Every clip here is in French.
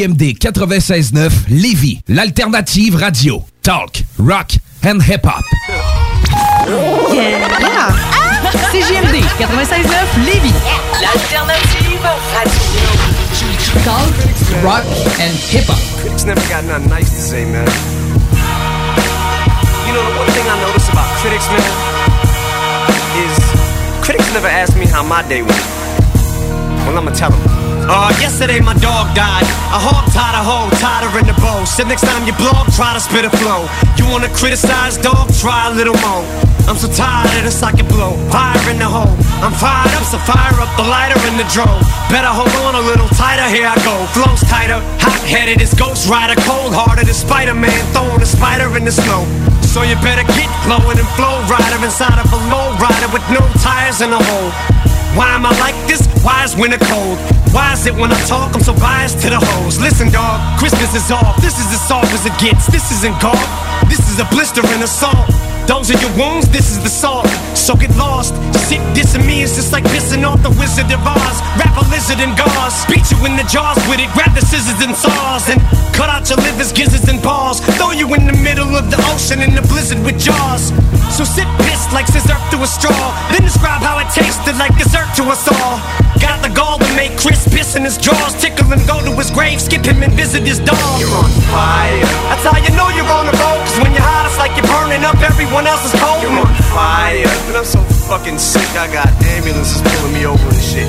CJMD 96.9 Lévis, l'alternative radio. Talk, rock and hip-hop. Yeah! CJMD 96.9 Lévis. L'alternative radio. Talk, rock, and hip-hop. Critics never got nothing nice to say, man. You know, the one thing I notice about critics, man, is critics never ask me how my day went. Well, I'ma tell them. Uh, yesterday my dog died. A hog tied a hoe, tied her in the bow. Said next time you blog, try to spit a flow. You wanna criticize, dog? Try a little more. I'm so tired of the socket blow. Fire in the hole. I'm fired up, so fire up the lighter in the drone. Better hold on a little tighter, here I go. Flows tighter, hot headed as Ghost Rider, cold hearted as Spider Man, throwing a spider in the snow. So you better get flowing and flow rider inside of a low rider with no tires in the hole. Why am I like this? Why is winter cold? Why is it when I talk I'm so biased to the hoes? Listen, dog, Christmas is off. This is as soft as it gets. This isn't golf. This is a blister and a salt. Those are your wounds, this is the salt. So get lost. Shit dissing me is just like pissing off the Wizard of Oz. Wrap a lizard in gauze. Beat you in the jaws with it. Grab the scissors and saws. And cut out your livers, gizzards, and balls. Throw you in the middle of the ocean in the blizzard with jaws. So sit pissed like scissor through a straw. Then describe how it tasted like dessert to us all. Got the gall to make Chris piss in his drawers. Tickle him, go to his grave, skip him and visit his dog. You're on fire. That's how you know you're on the road. Cause when you're hot, it's like you're burning up everyone else's cold. You're on fire. And I'm so fucking sick, I got ambulances pulling me over and shit.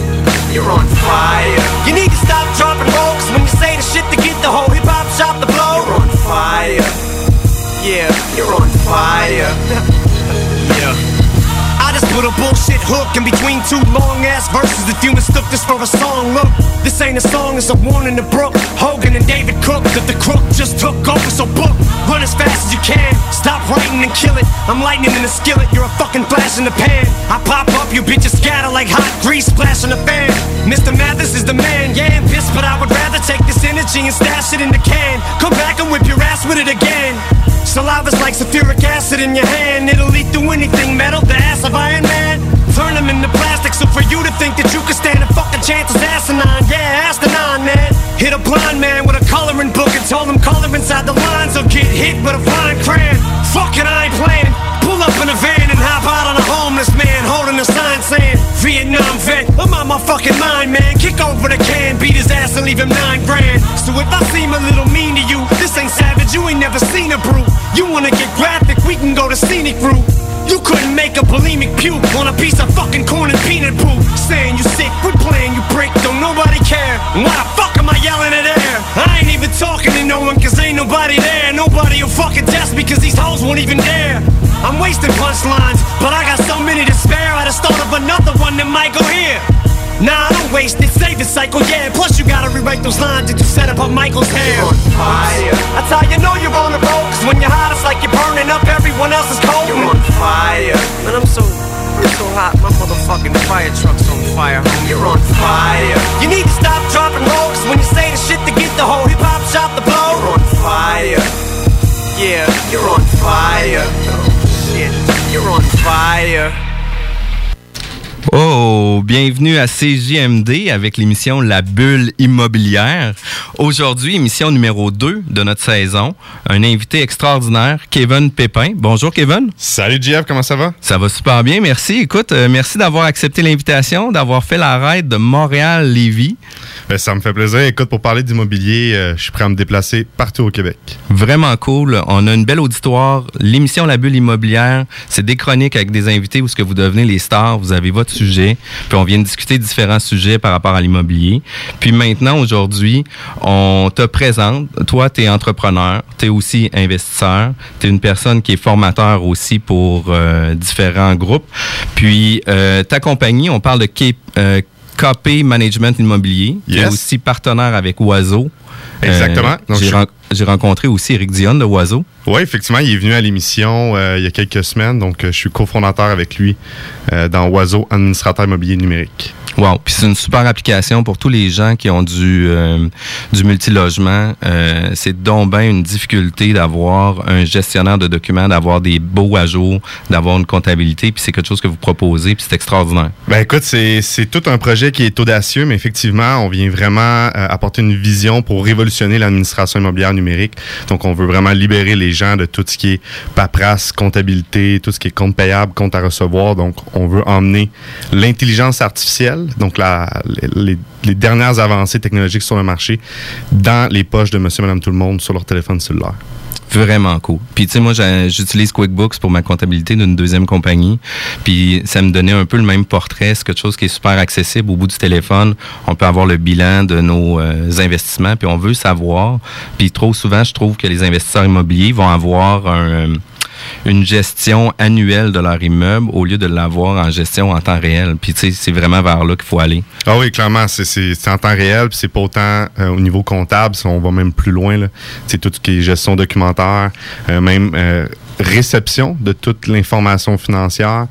You're on fire. You need to stop dropping roll. Cause when you say the shit to get the whole hip hop shop to blow. You're on fire. Yeah, you're on fire. put a bullshit hook in between two long ass verses. If you mistook this for a song, look, this ain't a song, it's a warning to Brooke. Hogan and David Cook, that the crook just took over. So book, run as fast as you can. Stop writing and kill it. I'm lightning in the skillet, you're a fucking flash in the pan. I pop up, you bitches scatter like hot grease splashing the fan. Mr. Mathis is the man, yeah, I'm pissed, but I would rather take this energy and stash it in the can. Come back and whip your ass with it again. Saliva's like sulfuric acid in your hand. It'll eat through anything metal, the ass of Iron Man. Turn them into plastic, so for you to think that you can stand a fucking chance is asinine. Yeah, asinine, man. Hit a blind man with a coloring book and told him color inside the lines or get hit with a fine crayon. Fucking, I ain't playing. Pull up in a van and hop out on a homeless man holding a sign saying Vietnam vet. I'm out my fucking mind, man. Kick over the can, beat his ass and leave him nine grand. So if I seem a little mean to you, this ain't savage. You ain't never seen a brute. You wanna get graphic? We can go to scenic route. You couldn't make a bulimic puke on a piece of fucking corn and peanut poop. Saying you sick, quit playing, you prick, don't nobody care. Why the fuck am I yelling at air? I ain't even talking to no one cause ain't nobody there. Nobody will fucking test me cause these hoes won't even dare. I'm wasting punchlines, but I got so many to spare. I just thought of another one that might go here. Nah, I don't waste it, save the cycle, yeah. Plus, you gotta rewrite those lines that you set up on Michael's hair. You're on fire. That's how you know you're on the road, cause when you're hot, it's like you're burning up everyone else's cold. You're on fire. Man, I'm so, I'm so hot, my motherfucking fire truck's on fire, homie. You're on fire. You need to stop dropping roll, cause when you say the shit to get the whole hip hop shop to blow. You're on fire. Yeah, you're on fire. You're on fire. Oh, bienvenue à CJMD avec l'émission La Bulle immobilière. Aujourd'hui, émission numéro 2 de notre saison. Un invité extraordinaire, Kevin Pépin. Bonjour Kevin. Salut Jeff, comment ça va? Ça va super bien, merci. Écoute, euh, merci d'avoir accepté l'invitation, d'avoir fait la raid de Montréal-Lévis. Ben, ça me fait plaisir. Écoute, pour parler d'immobilier, euh, je suis prêt à me déplacer partout au Québec. Vraiment cool. On a une belle auditoire. L'émission La Bulle immobilière, c'est des chroniques avec des invités où ce que vous devenez les stars, vous avez votre sujet, puis on vient de discuter différents sujets par rapport à l'immobilier. Puis maintenant, aujourd'hui, on te présente. Toi, tu es entrepreneur, tu es aussi investisseur, tu es une personne qui est formateur aussi pour euh, différents groupes. Puis euh, ta compagnie, on parle de K- euh, KP Management Immobilier, qui est aussi partenaire avec Oiseau. Exactement. Donc, J'ai je- ren- j'ai rencontré aussi Eric Dion de Oiseau. Oui, effectivement, il est venu à l'émission euh, il y a quelques semaines, donc euh, je suis cofondateur avec lui euh, dans Oiseau, administrateur immobilier numérique. Wow. Puis c'est une super application pour tous les gens qui ont du, euh, du multilogement. Euh, c'est donc une difficulté d'avoir un gestionnaire de documents, d'avoir des beaux à jour, d'avoir une comptabilité. Puis c'est quelque chose que vous proposez, puis c'est extraordinaire. Ben écoute, c'est c'est tout un projet qui est audacieux, mais effectivement, on vient vraiment euh, apporter une vision pour révolutionner l'administration immobilière numérique. Donc, on veut vraiment libérer les gens de tout ce qui est paperasse, comptabilité, tout ce qui est compte payable, compte à recevoir. Donc, on veut emmener l'intelligence artificielle, donc les, dernières avancées technologiques sur le marché, dans les poches de monsieur, madame, tout le monde sur leur téléphone cellulaire. Vraiment cool. Puis tu sais, moi, j'utilise QuickBooks pour ma comptabilité d'une deuxième compagnie. Puis ça me donnait un peu le même portrait. C'est quelque chose qui est super accessible au bout du téléphone. On peut avoir le bilan de nos euh, investissements. Puis on veut savoir. Puis trop souvent, je trouve que les investisseurs immobiliers vont avoir un, une gestion annuelle de leur immeuble au lieu de l'avoir en gestion en temps réel. Puis tu sais, c'est vraiment vers là qu'il faut aller. Ah oui, clairement, c'est- en temps réel, puis c'est pas autant euh, au niveau comptable, si on va même plus loin. C'est tout ce qui est gestion documentaire, euh, même euh, réception de toute l'information financière.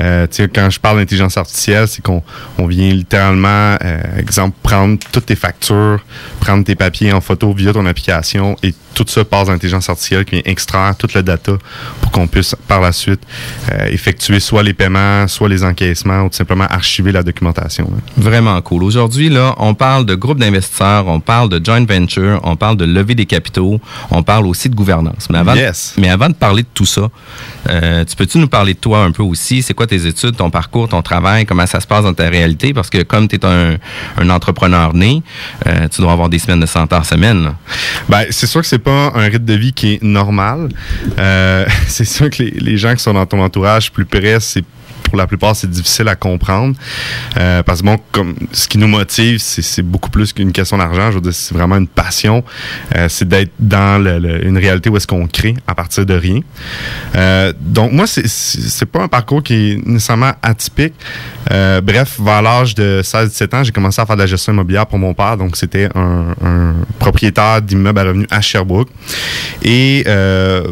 Euh, quand je parle d'intelligence artificielle, c'est qu'on on vient littéralement, euh, exemple, prendre toutes tes factures, prendre tes papiers en photo via ton application et tout ça passe dans l'intelligence artificielle qui vient extraire toute la data pour qu'on puisse par la suite euh, effectuer soit les paiements, soit les encaissements ou tout simplement archiver la documentation. là. Vraiment cool. Aujourd'hui, là, on parle de groupe d'investisseurs, on parle de joint venture, on parle de levée des capitaux, on parle aussi de gouvernance. Mais avant, Yes. mais avant de parler de tout ça, euh, tu peux-tu nous parler de toi un peu aussi? C'est quoi tes études, ton parcours, ton travail, comment ça se passe dans ta réalité? Parce que comme tu es un, entrepreneur né, euh, tu dois avoir des semaines de 100 heures semaine. Ben, c'est sûr que c'est pas un rythme de vie qui est normal. Euh, c'est sûr que les, les gens qui sont dans ton entourage plus près, c'est pour la plupart, c'est difficile à comprendre. Euh, parce que bon, comme ce qui nous motive, c'est, beaucoup plus qu'une question d'argent. Je veux dire, c'est vraiment une passion. Euh, c'est d'être dans une réalité où est-ce qu'on crée à partir de rien. Euh, donc moi, c'est, pas un parcours qui est nécessairement atypique. Bref, vers l'âge de 16-17 ans, j'ai commencé à faire de la gestion immobilière pour mon père. Donc c'était un, propriétaire d'immeubles à revenus à Sherbrooke. Et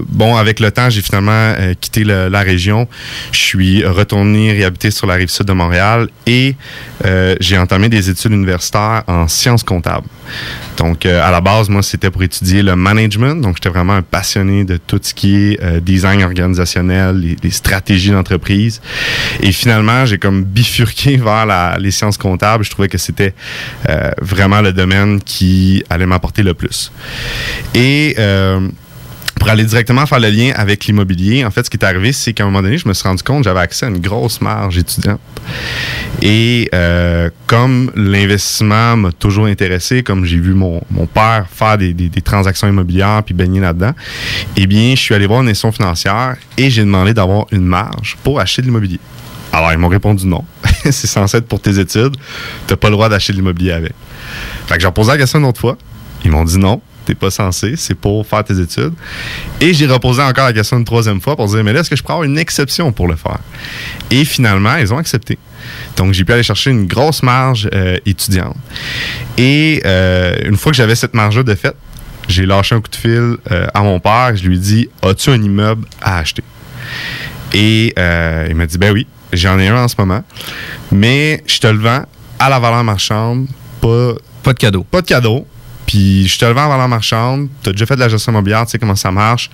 bon, avec le temps, j'ai finalement quitté la région. Je suis retourné réhabiter sur la rive sud de Montréal et euh, j'ai entamé des études universitaires en sciences comptables. Donc, euh, à la base, moi, c'était pour étudier le management. Donc, j'étais vraiment un passionné de tout ce qui est euh, design organisationnel, les, stratégies d'entreprise. Et finalement, j'ai comme bifurqué vers les sciences comptables. Je trouvais que c'était vraiment le domaine qui allait m'apporter le plus. Et pour aller directement faire le lien avec l'immobilier, en fait, ce qui est arrivé, c'est qu'à un moment donné, je me suis rendu compte que j'avais accès à une grosse marge étudiante. Et euh, comme l'investissement m'a toujours intéressé, comme j'ai vu mon, père faire des, transactions immobilières puis baigner là-dedans, eh bien, je suis allé voir une institution financière et j'ai demandé d'avoir une marge pour acheter de l'immobilier. Alors, ils m'ont répondu non. c'est censé être pour tes études. Tu pas le droit d'acheter de l'immobilier avec. Fait que j'ai reposé la question une autre fois. Ils m'ont dit non, t'es pas censé, c'est pour faire tes études. Et j'ai reposé encore la question une troisième fois pour dire, mais là, est-ce que je peux avoir une exception pour le faire? Et finalement, ils ont accepté. Donc, j'ai pu aller chercher une grosse marge euh, étudiante. Et euh, une fois que j'avais cette marge-là de fait, j'ai lâché un coup de fil euh, à mon père. Je lui ai dit, as-tu un immeuble à acheter? Et il m'a dit, ben oui, j'en ai un en ce moment. Mais je te le vends à la valeur marchande, pas Pas de cadeau. pas de cadeau. Puis je te le vends à valeur marchande. Tu as déjà fait de la gestion immobilière, tu sais comment ça marche.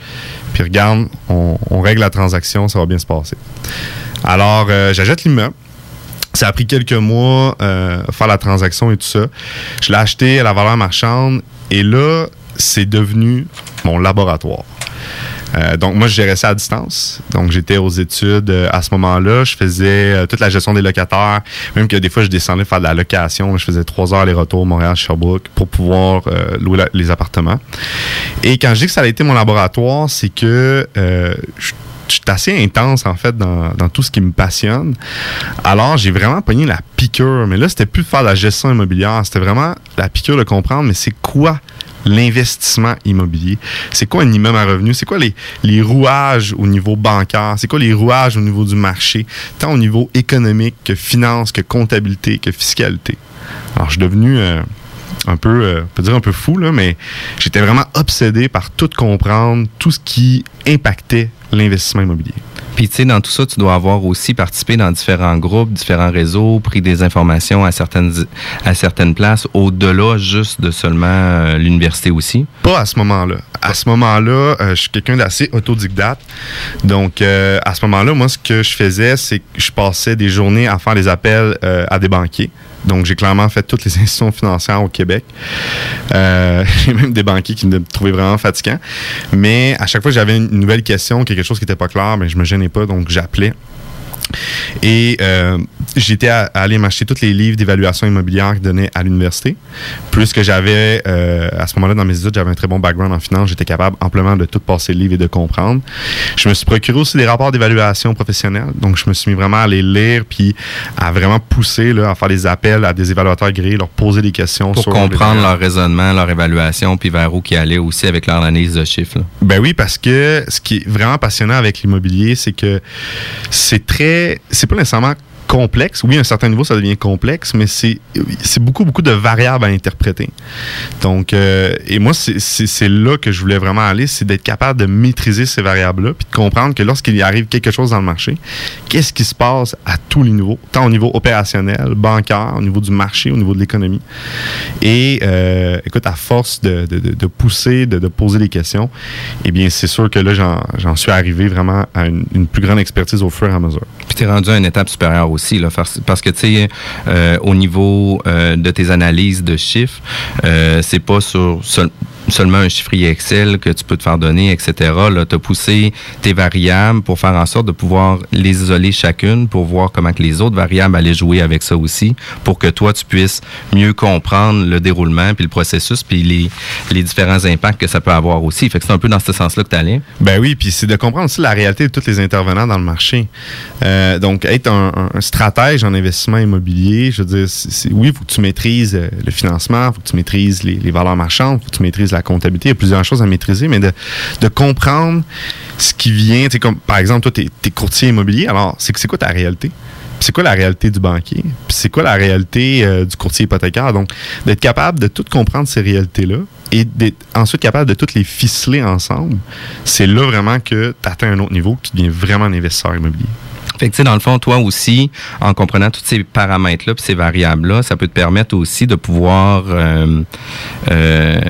Puis regarde, on, on règle la transaction, ça va bien se passer. Alors, euh, j'achète l'immeuble. Ça a pris quelques mois euh, faire la transaction et tout ça. Je l'ai acheté à la valeur marchande et là, c'est devenu mon laboratoire. Euh, donc, moi, je gérais ça à distance. Donc, j'étais aux études euh, à ce moment-là. Je faisais euh, toute la gestion des locataires. Même que des fois, je descendais faire de la location. Je faisais trois heures les retours Montréal-Sherbrooke pour pouvoir louer les appartements. Et quand je dis que ça a été mon laboratoire, c'est que je je suis assez intense en fait dans, dans tout ce qui me passionne. Alors j'ai vraiment pogné la piqûre, mais là c'était plus de faire la gestion immobilière, c'était vraiment la piqûre de comprendre mais c'est quoi l'investissement immobilier? C'est quoi un immeuble à revenu? C'est quoi les, les rouages au niveau bancaire? C'est quoi les rouages au niveau du marché? Tant au niveau économique que finance, que comptabilité, que fiscalité. Alors je suis devenu euh, un peu, euh, on peut dire un peu fou, là, mais j'étais vraiment obsédé par tout comprendre, tout ce qui impactait l'investissement immobilier. Puis, tu sais, dans tout ça, tu dois avoir aussi participé dans différents groupes, différents réseaux, pris des informations à certaines, à certaines places, au-delà juste de seulement euh, l'université aussi. Pas à ce moment-là. À ce moment-là, euh, je suis quelqu'un d'assez autodidacte. Donc, euh, à ce moment-là, moi, ce que je faisais, c'est que je passais des journées à faire des appels à des banquiers. Donc, j'ai clairement fait toutes les institutions financières au Québec. Euh, j'ai même des banquiers qui me trouvaient vraiment fatigant. Mais à chaque fois que j'avais une nouvelle question, quelque chose qui n'était pas clair, ben, je me gênais pas, donc j'appelais. Et euh, j'étais à, à aller m'acheter tous les livres d'évaluation immobilière qu'ils donnaient à l'université. Plus que j'avais, euh, à ce moment-là, dans mes études, j'avais un très bon background en finance. J'étais capable amplement de tout passer le livre et de comprendre. Je me suis procuré aussi des rapports d'évaluation professionnelle. Donc, je me suis mis vraiment à les lire puis à vraiment pousser, là, à faire des appels à des évaluateurs agréés, leur poser des questions Pour sur comprendre leur raisonnement, leur évaluation, puis vers où qui allaient aussi avec leur analyse de chiffres. là. Ben oui, parce que ce qui est vraiment passionnant avec l'immobilier, c'est que c'est très. C'est pas nécessairement complexe. Oui, à un certain niveau, ça devient complexe, mais c'est beaucoup, beaucoup de variables à interpréter. Donc, euh, et moi, c'est- là que je voulais vraiment aller, c'est d'être capable de maîtriser ces variables-là, puis de comprendre que lorsqu'il arrive quelque chose dans le marché, qu'est-ce qui se passe à tous les niveaux, tant au niveau opérationnel, bancaire, au niveau du marché, au niveau de l'économie. Et euh, écoute, à force de, pousser, de, poser des questions, eh bien, c'est sûr que là, j'en suis arrivé vraiment à une plus grande expertise au fur et à mesure. Puis tu es rendu à une étape supérieure aussi, là, parce, parce que, tu sais, euh, au niveau euh, de tes analyses de chiffres, euh, c'est pas sur seul- seulement un chiffrier Excel que tu peux te faire donner, etc. Là, as poussé tes variables pour faire en sorte de pouvoir les isoler chacune pour voir comment que les autres variables allaient jouer avec ça aussi, pour que toi, tu puisses mieux comprendre le déroulement, puis le processus, puis les, les différents impacts que ça peut avoir aussi. Fait que c'est un peu dans ce sens-là que tu allais. Ben oui, puis c'est de comprendre aussi la réalité de tous les intervenants dans le marché. Euh, donc, être un, stratège en investissement immobilier, je veux dire, oui, il faut que tu maîtrises euh, le financement, il faut que tu maîtrises les, les valeurs marchandes, il faut que tu maîtrises la comptabilité. Il y a plusieurs choses à maîtriser, mais de, comprendre ce qui vient. Comme par exemple, toi, tu es, courtier immobilier, alors c'est quoi ta réalité? C'est quoi la réalité du banquier? C'est quoi la réalité euh, du courtier hypothécaire? Donc, d'être capable de tout comprendre ces réalités-là et d'être ensuite capable de toutes les ficeler ensemble, c'est là vraiment que tu atteins un autre niveau, que tu deviens vraiment un investisseur immobilier. Fait que, tu sais, dans le fond, toi aussi, en comprenant tous ces paramètres-là, puis ces variables-là, ça peut te permettre aussi de pouvoir euh, euh,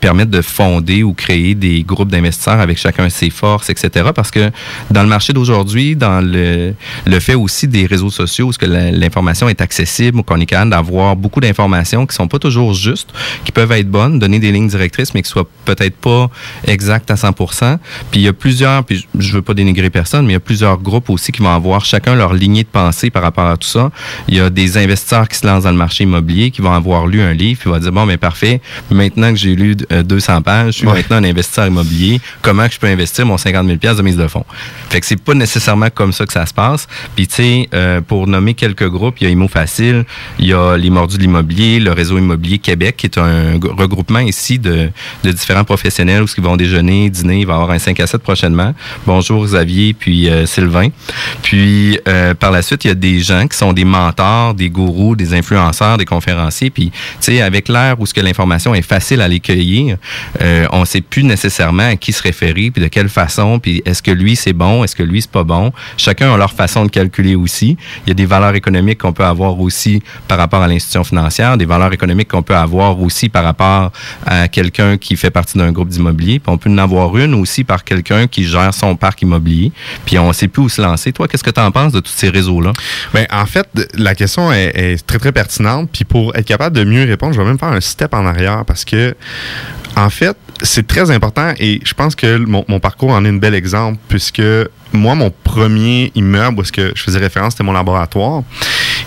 permettre de fonder ou créer des groupes d'investisseurs avec chacun ses forces, etc. Parce que dans le marché d'aujourd'hui, dans le, le fait aussi des réseaux sociaux, où ce que l'information est accessible, qu'on est capable d'avoir beaucoup d'informations qui sont pas toujours justes, qui peuvent être bonnes, donner des lignes directrices, mais qui soient peut-être pas exactes à 100% Puis il y a plusieurs, puis je veux pas dénigrer personne, mais il y a plusieurs groupes aussi qui vont avoir chacun leur lignée de pensée par rapport à tout ça. Il y a des investisseurs qui se lancent dans le marché immobilier, qui vont avoir lu un livre, puis vont dire, bon, mais parfait, maintenant que j'ai lu euh, 200 pages, je suis Ouais. maintenant un investisseur immobilier, comment que je peux investir mon 50 000 de mise de fonds? Fait que c'est pas nécessairement comme ça que ça se passe. Puis tu sais, euh, pour nommer quelques groupes, il y a Imo Facile, il y a les Mordus de l'immobilier, le réseau immobilier Québec, qui est un regroupement ici de, de différents professionnels où ils vont déjeuner, dîner, il va y avoir un 5 à 7 prochainement. Bonjour Xavier, puis euh, Sylvain. Puis euh, par la suite, il y a des gens qui sont des mentors, des gourous, des influenceurs, des conférenciers. Puis tu sais, avec l'ère où ce que l'information est facile à les cueillir, euh, on sait plus nécessairement à qui se référer, puis de quelle façon, puis est-ce que lui c'est bon, est-ce que lui c'est pas bon. Chacun a leur façon de calculer aussi. Il y a des valeurs économiques qu'on peut avoir aussi par rapport à l'institution financière, des valeurs économiques qu'on peut avoir aussi par rapport à quelqu'un qui fait partie d'un groupe d'immobilier, puis on peut en avoir une aussi par quelqu'un qui gère son parc immobilier, puis on sait plus où se lancer. Toi, qu'est-ce que tu en penses de tous ces réseaux-là? Ben, en fait, la question est, très, très pertinente. Puis pour être capable de mieux répondre, je vais même faire un step en arrière parce que, en fait, c'est très important et je pense que mon, parcours en est un bel exemple puisque moi, mon premier immeuble où est-ce que je faisais référence, c'était mon laboratoire.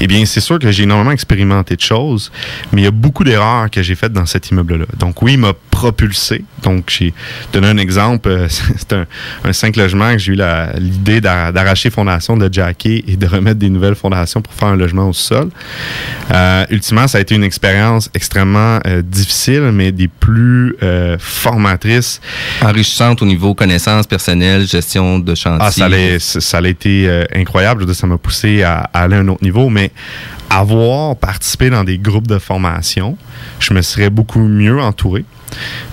Eh bien, c'est sûr que j'ai énormément expérimenté de choses, mais il y a beaucoup d'erreurs que j'ai faites dans cet immeuble-là. Donc oui, il m'a propulsé. Donc, j'ai donné un exemple. euh, C'est un, un cinq logements que j'ai eu l'idée d'a- d'arracher fondation, de jacker et de remettre des nouvelles fondations pour faire un logement au sol. Euh, ultimement, ça a été une expérience extrêmement euh, difficile, mais des plus formatrices Enrichissante au niveau connaissances personnelles, gestion de chantier. ah, ça allait, ça a été incroyable. Ça m'a poussé à, à aller à un autre niveau, mais avoir participé dans des groupes de formation, je me serais beaucoup mieux entouré.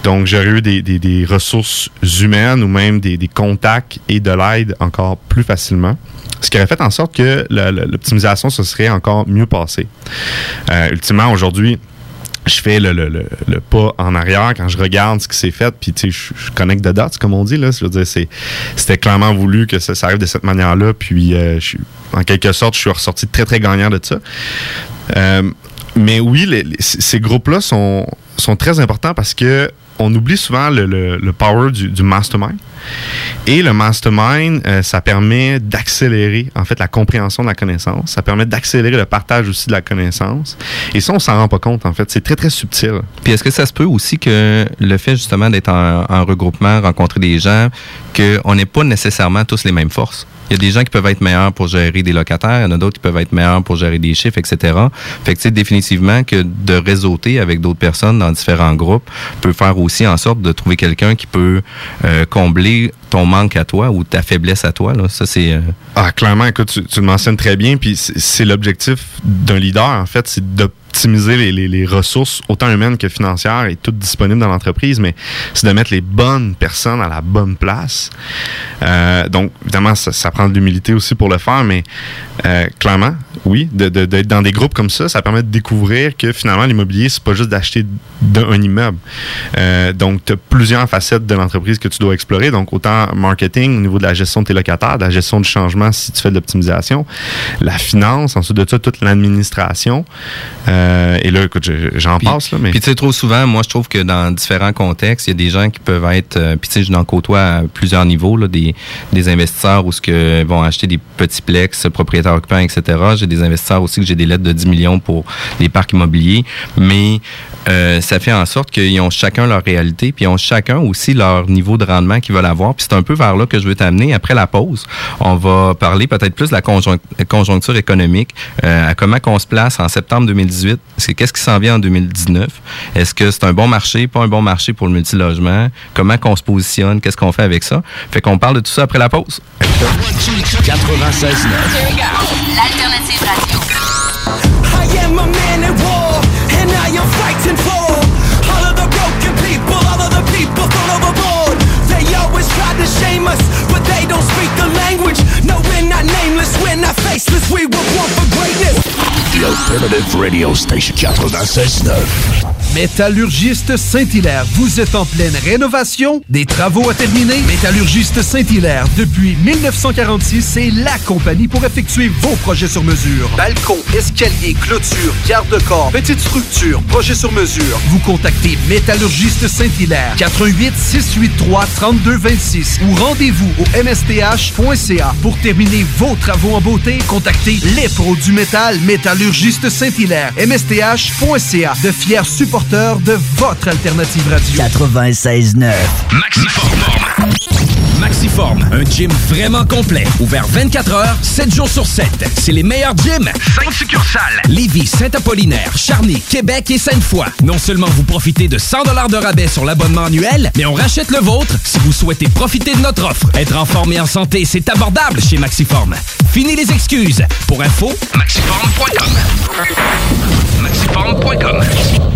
Donc, j'aurais eu des, des- ressources humaines ou même des, contacts et de l'aide encore plus facilement. Ce qui aurait fait en sorte que l'optimisation se serait encore mieux passée. Euh, ultimement, aujourd'hui, je fais le, le- le- le pas en arrière quand je regarde ce qui s'est fait, puis tu sais, je, connecte de dates, comme on dit. Là, dire, c'est, c'était clairement voulu que ça, arrive de cette manière-là, puis euh, je en quelque sorte, je suis ressorti très, très gagnant de ça. Euh, mais oui, les- ces groupes-là sont, sont très importants parce que on oublie souvent le power du, du mastermind. Et le mastermind, euh, ça permet d'accélérer en fait la compréhension de la connaissance. Ça permet d'accélérer le partage aussi de la connaissance. Et ça, on s'en rend pas compte en fait. C'est très très subtil. Puis est-ce que ça se peut aussi que le fait justement d'être en, en regroupement, rencontrer des gens, qu'on n'ait pas nécessairement tous les mêmes forces? Il y a des gens qui peuvent être meilleurs pour gérer des locataires, il y en a d'autres qui peuvent être meilleurs pour gérer des chiffres, etc. Fait que tu définitivement que de réseauter avec d'autres personnes dans différents groupes peut faire aussi en sorte de trouver quelqu'un qui peut euh, combler we ton manque à toi ou ta faiblesse à toi. Là. Ça, c'est... euh, Ah, clairement, écoute, tu, tu le mentionnes très bien. Puis c'est l'objectif d'un leader, en fait, c'est d'optimiser les, ressources, autant humaines que financières, et toutes disponibles dans l'entreprise, mais c'est de mettre les bonnes personnes à la bonne place. Euh, donc, évidemment, ça, prend de l'humilité aussi pour le faire, mais euh, clairement, oui, d'être dans des groupes comme ça, ça permet de découvrir que finalement, l'immobilier, c'est pas juste d'acheter un immeuble. Euh, donc, tu as plusieurs facettes de l'entreprise que tu dois explorer. Donc, autant marketing au niveau de la gestion de tes locataires, de la gestion du changement si tu fais de l'optimisation, la finance, ensuite de ça, toute l'administration. Euh, et là, écoute, je- j'en passe, là, mais Puis tu sais, trop souvent, moi, je trouve que dans différents contextes, il y a des gens qui peuvent être, euh, puis tu sais, je n'en côtoie à plusieurs niveaux, là, des, des investisseurs où ce que vont acheter des petits plex, propriétaires occupants, etc. J'ai des investisseurs aussi que j'ai des lettres de 10 millions pour les parcs immobiliers, mais euh, ça fait en sorte qu'ils ont chacun leur réalité, puis ils ont chacun aussi leur niveau de rendement qu'ils veulent avoir. Puis c'est un peu vers là que je veux t'amener. Après la pause, on va parler peut-être plus de la conjonc- conjoncture économique, euh, à comment qu'on se place en septembre 2018. C'est qu'est-ce qui s'en vient en 2019? Est-ce que c'est un bon marché, pas un bon marché pour le multilogement? Comment qu'on se positionne? Qu'est-ce qu'on fait avec ça? Fait qu'on parle de tout ça après la pause. 96 L'alternative radio. We were born for greatness. The Alternative Radio Station 96.9. Métallurgiste Saint-Hilaire, vous êtes en pleine rénovation? Des travaux à terminer? Métallurgiste Saint-Hilaire, depuis 1946, c'est la compagnie pour effectuer vos projets sur mesure. Balcon, escalier, clôture, garde-corps, petite structure, projet sur mesure. Vous contactez Métallurgiste Saint-Hilaire, 88 683 3226 ou rendez-vous au msth.ca pour terminer vos travaux en beauté. Contactez les pros du métal, Métallurgiste Saint-Hilaire, msth.ca, de fiers supporters de votre alternative radio. 96.9. Maxiform. Maxiform, un gym vraiment complet. Ouvert 24 heures, 7 jours sur 7. C'est les meilleurs gyms. 5 succursales. Lévis, Saint-Apollinaire, Charny, Québec et Sainte-Foy. Non seulement vous profitez de 100 de rabais sur l'abonnement annuel, mais on rachète le vôtre si vous souhaitez profiter de notre offre. Être en forme et en santé, c'est abordable chez Maxiform. Fini les excuses. Pour info, maxiform.com. Maxiform.com.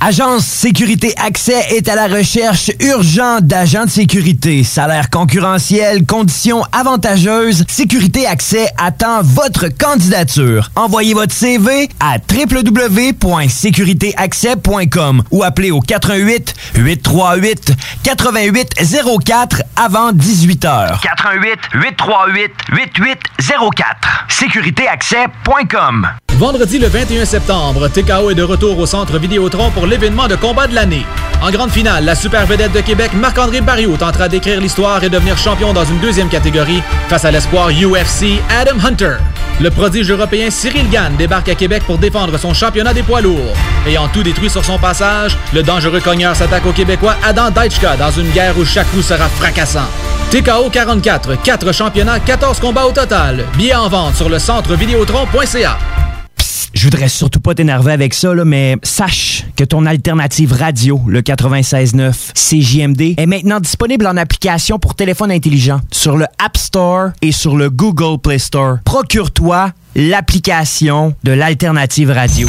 Agence Sécurité Accès est à la recherche urgente d'agents de sécurité. Salaire concurrentiel, conditions avantageuses. Sécurité Accès attend votre candidature. Envoyez votre CV à www.sécuritéaccès.com ou appelez au 88 838 8804 avant 18 heures. 88 838 8804. Sécuritéaccès.com. Vendredi le 21 septembre, TKO est de retour au centre Vidéotron pour l'événement de combat de l'année. En grande finale, la super vedette de Québec, Marc-André Barriot, tentera d'écrire l'histoire et devenir champion dans une deuxième catégorie face à l'espoir UFC Adam Hunter. Le prodige européen Cyril Gann débarque à Québec pour défendre son championnat des poids lourds. Ayant tout détruit sur son passage, le dangereux cogneur s'attaque au Québécois Adam Deitchka dans une guerre où chaque coup sera fracassant. TKO 44, 4 championnats, 14 combats au total. Billets en vente sur le centre vidéotron.ca. Je voudrais surtout pas t'énerver avec ça, là, mais sache que ton alternative radio, le 96.9 CJMD, est maintenant disponible en application pour téléphone intelligent sur le App Store et sur le Google Play Store. Procure-toi l'application de l'alternative radio.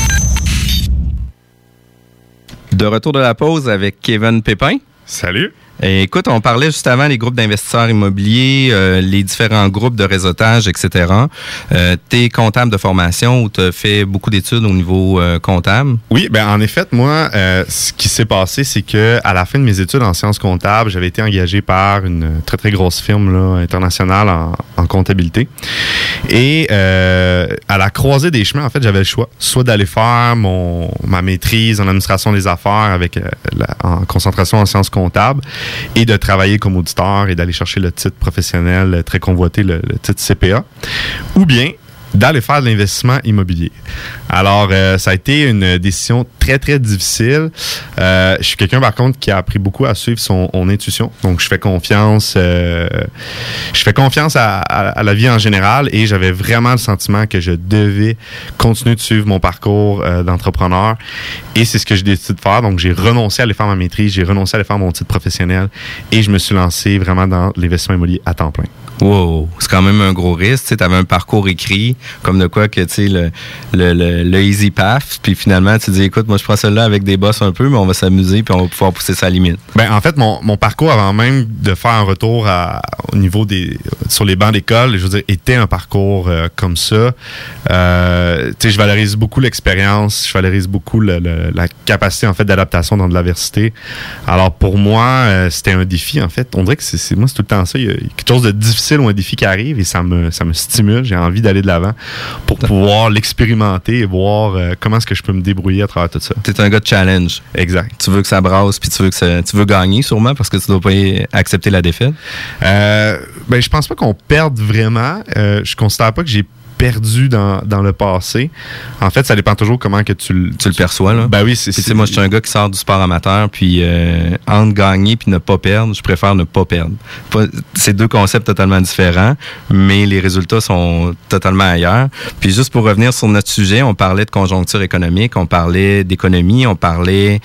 De retour de la pause avec Kevin Pépin. Salut. Écoute, on parlait juste avant les groupes d'investisseurs immobiliers, euh, les différents groupes de réseautage, etc. Euh, tu es comptable de formation ou tu as fait beaucoup d'études au niveau euh, comptable? Oui, ben en effet, moi, euh, ce qui s'est passé, c'est que à la fin de mes études en sciences comptables, j'avais été engagé par une très très grosse firme là, internationale en, en comptabilité. Et euh, à la croisée des chemins, en fait, j'avais le choix, soit d'aller faire mon ma maîtrise en administration des affaires avec euh, la- en concentration en sciences comptables et de travailler comme auditeur et d'aller chercher le titre professionnel euh, très convoité, le, le titre CPA, ou bien d'aller faire de l'investissement immobilier. Alors, euh, ça a été une décision très, très difficile. Euh, je suis quelqu'un, par contre, qui a appris beaucoup à suivre son, intuition. Donc, je fais confiance euh, je fais confiance à, à- la vie en général et j'avais vraiment le sentiment que je devais continuer de suivre mon parcours d'entrepreneur. Et c'est ce que j'ai décidé de faire. Donc, j'ai renoncé à aller faire ma maîtrise, j'ai renoncé à aller faire mon titre professionnel et je me suis lancé vraiment dans l'investissement immobilier à temps plein. Wow, c'est quand même un gros risque. Tu avais un parcours écrit, comme de quoi que, tu sais, le, le, le, le easy path, puis finalement, tu dis, écoute, moi, je prends celle-là avec des boss un peu, mais on va s'amuser, puis on va pouvoir pousser sa limite. Ben, en fait, mon, mon parcours avant même de faire un retour à- au niveau des sur les bancs d'école, je veux dire, était un parcours euh, comme ça. Euh, tu sais, je valorise beaucoup l'expérience, je valorise beaucoup la capacité en fait d'adaptation dans de l'adversité. Alors pour moi, euh, c'était un défi en fait. On dirait que c'est- moi c'est tout le temps ça. Il y a quelque chose de difficile ou un défi qui arrive et ça me ça me stimule. J'ai envie d'aller de l'avant pour pouvoir l'expérimenter et voir euh, comment est-ce que je peux me débrouiller à travers tout ça. Tu es un gars de challenge. Exact. Tu veux que ça brasse, puis tu veux que ça- tu veux gagner sûrement parce que tu dois pas accepter la défaite? Euh, ben, je pense pas qu'on perde vraiment. Euh, je considère pas que j'ai perdu dans, dans le passé. En fait, ça dépend toujours comment que tu, le- Tu le perçois, là. Ben oui, c'est sais, moi, je suis un gars qui sort du sport amateur, puis euh, entre gagner puis ne pas perdre, je préfère ne pas perdre. C'est deux concepts totalement différents, mais les résultats sont totalement ailleurs. Puis juste pour revenir sur notre sujet, on parlait de conjoncture économique, on parlait d'économie, on parlait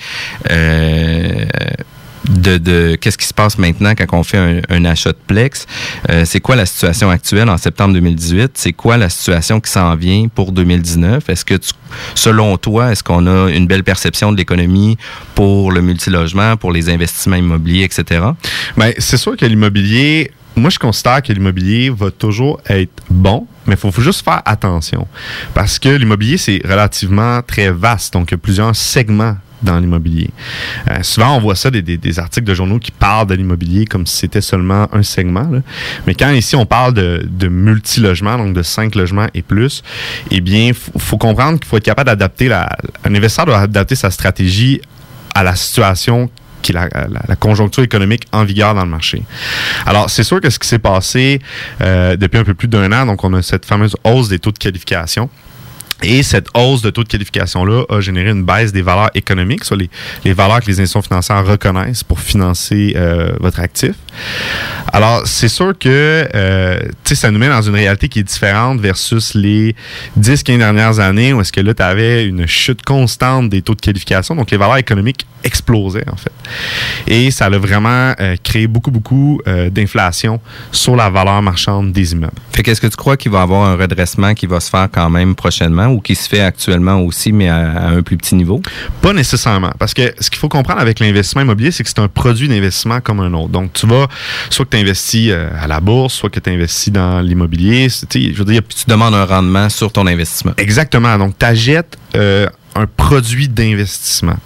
euh, de, de qu'est-ce qui se passe maintenant quand on fait un, un achat de Plex? Euh, c'est quoi la situation actuelle en septembre 2018? C'est quoi la situation qui s'en vient pour 2019? Est-ce que, tu, selon toi, est-ce qu'on a une belle perception de l'économie pour le multilogement, pour les investissements immobiliers, etc.? Ben, c'est sûr que l'immobilier, moi, je considère que l'immobilier va toujours être bon, mais il faut, faut juste faire attention. Parce que l'immobilier, c'est relativement très vaste. Donc, il y a plusieurs segments dans l'immobilier. Euh, souvent, on voit ça des, articles de journaux qui parlent de l'immobilier comme si c'était seulement un segment. Mais quand ici, on parle de, de multi-logements, donc de cinq logements et plus, eh bien, il faut, comprendre qu'il faut être capable d'adapter la... Un investisseur doit adapter sa stratégie à la situation qui est la conjoncture économique en vigueur dans le marché. Alors, c'est sûr que ce qui s'est passé euh, depuis un peu plus d'un an, donc on a cette fameuse hausse des taux de qualification. Et cette hausse de taux de qualification-là a généré une baisse des valeurs économiques, soit les, les valeurs que les institutions financières reconnaissent pour financer euh, votre actif. Alors, c'est sûr que euh, ça nous met dans une réalité qui est différente versus les 10-15 dernières années où est-ce que là, tu avais une chute constante des taux de qualification. Donc, les valeurs économiques explosaient, en fait. Et ça a vraiment euh, créé beaucoup, beaucoup euh, d'inflation sur la valeur marchande des immeubles. Fait qu'est-ce que tu crois qu'il va y avoir un redressement qui va se faire quand même prochainement ou qui se fait actuellement aussi, mais à, à un plus petit niveau? Pas nécessairement. Parce que ce qu'il faut comprendre avec l'investissement immobilier, c'est que c'est un produit d'investissement comme un autre. Donc, tu vas, soit que tu investis euh, à la bourse, soit que tu investis dans l'immobilier. Je veux dire, Tu demandes un rendement sur ton investissement. Exactement. Donc, tu achètes euh, un produit d'investissement.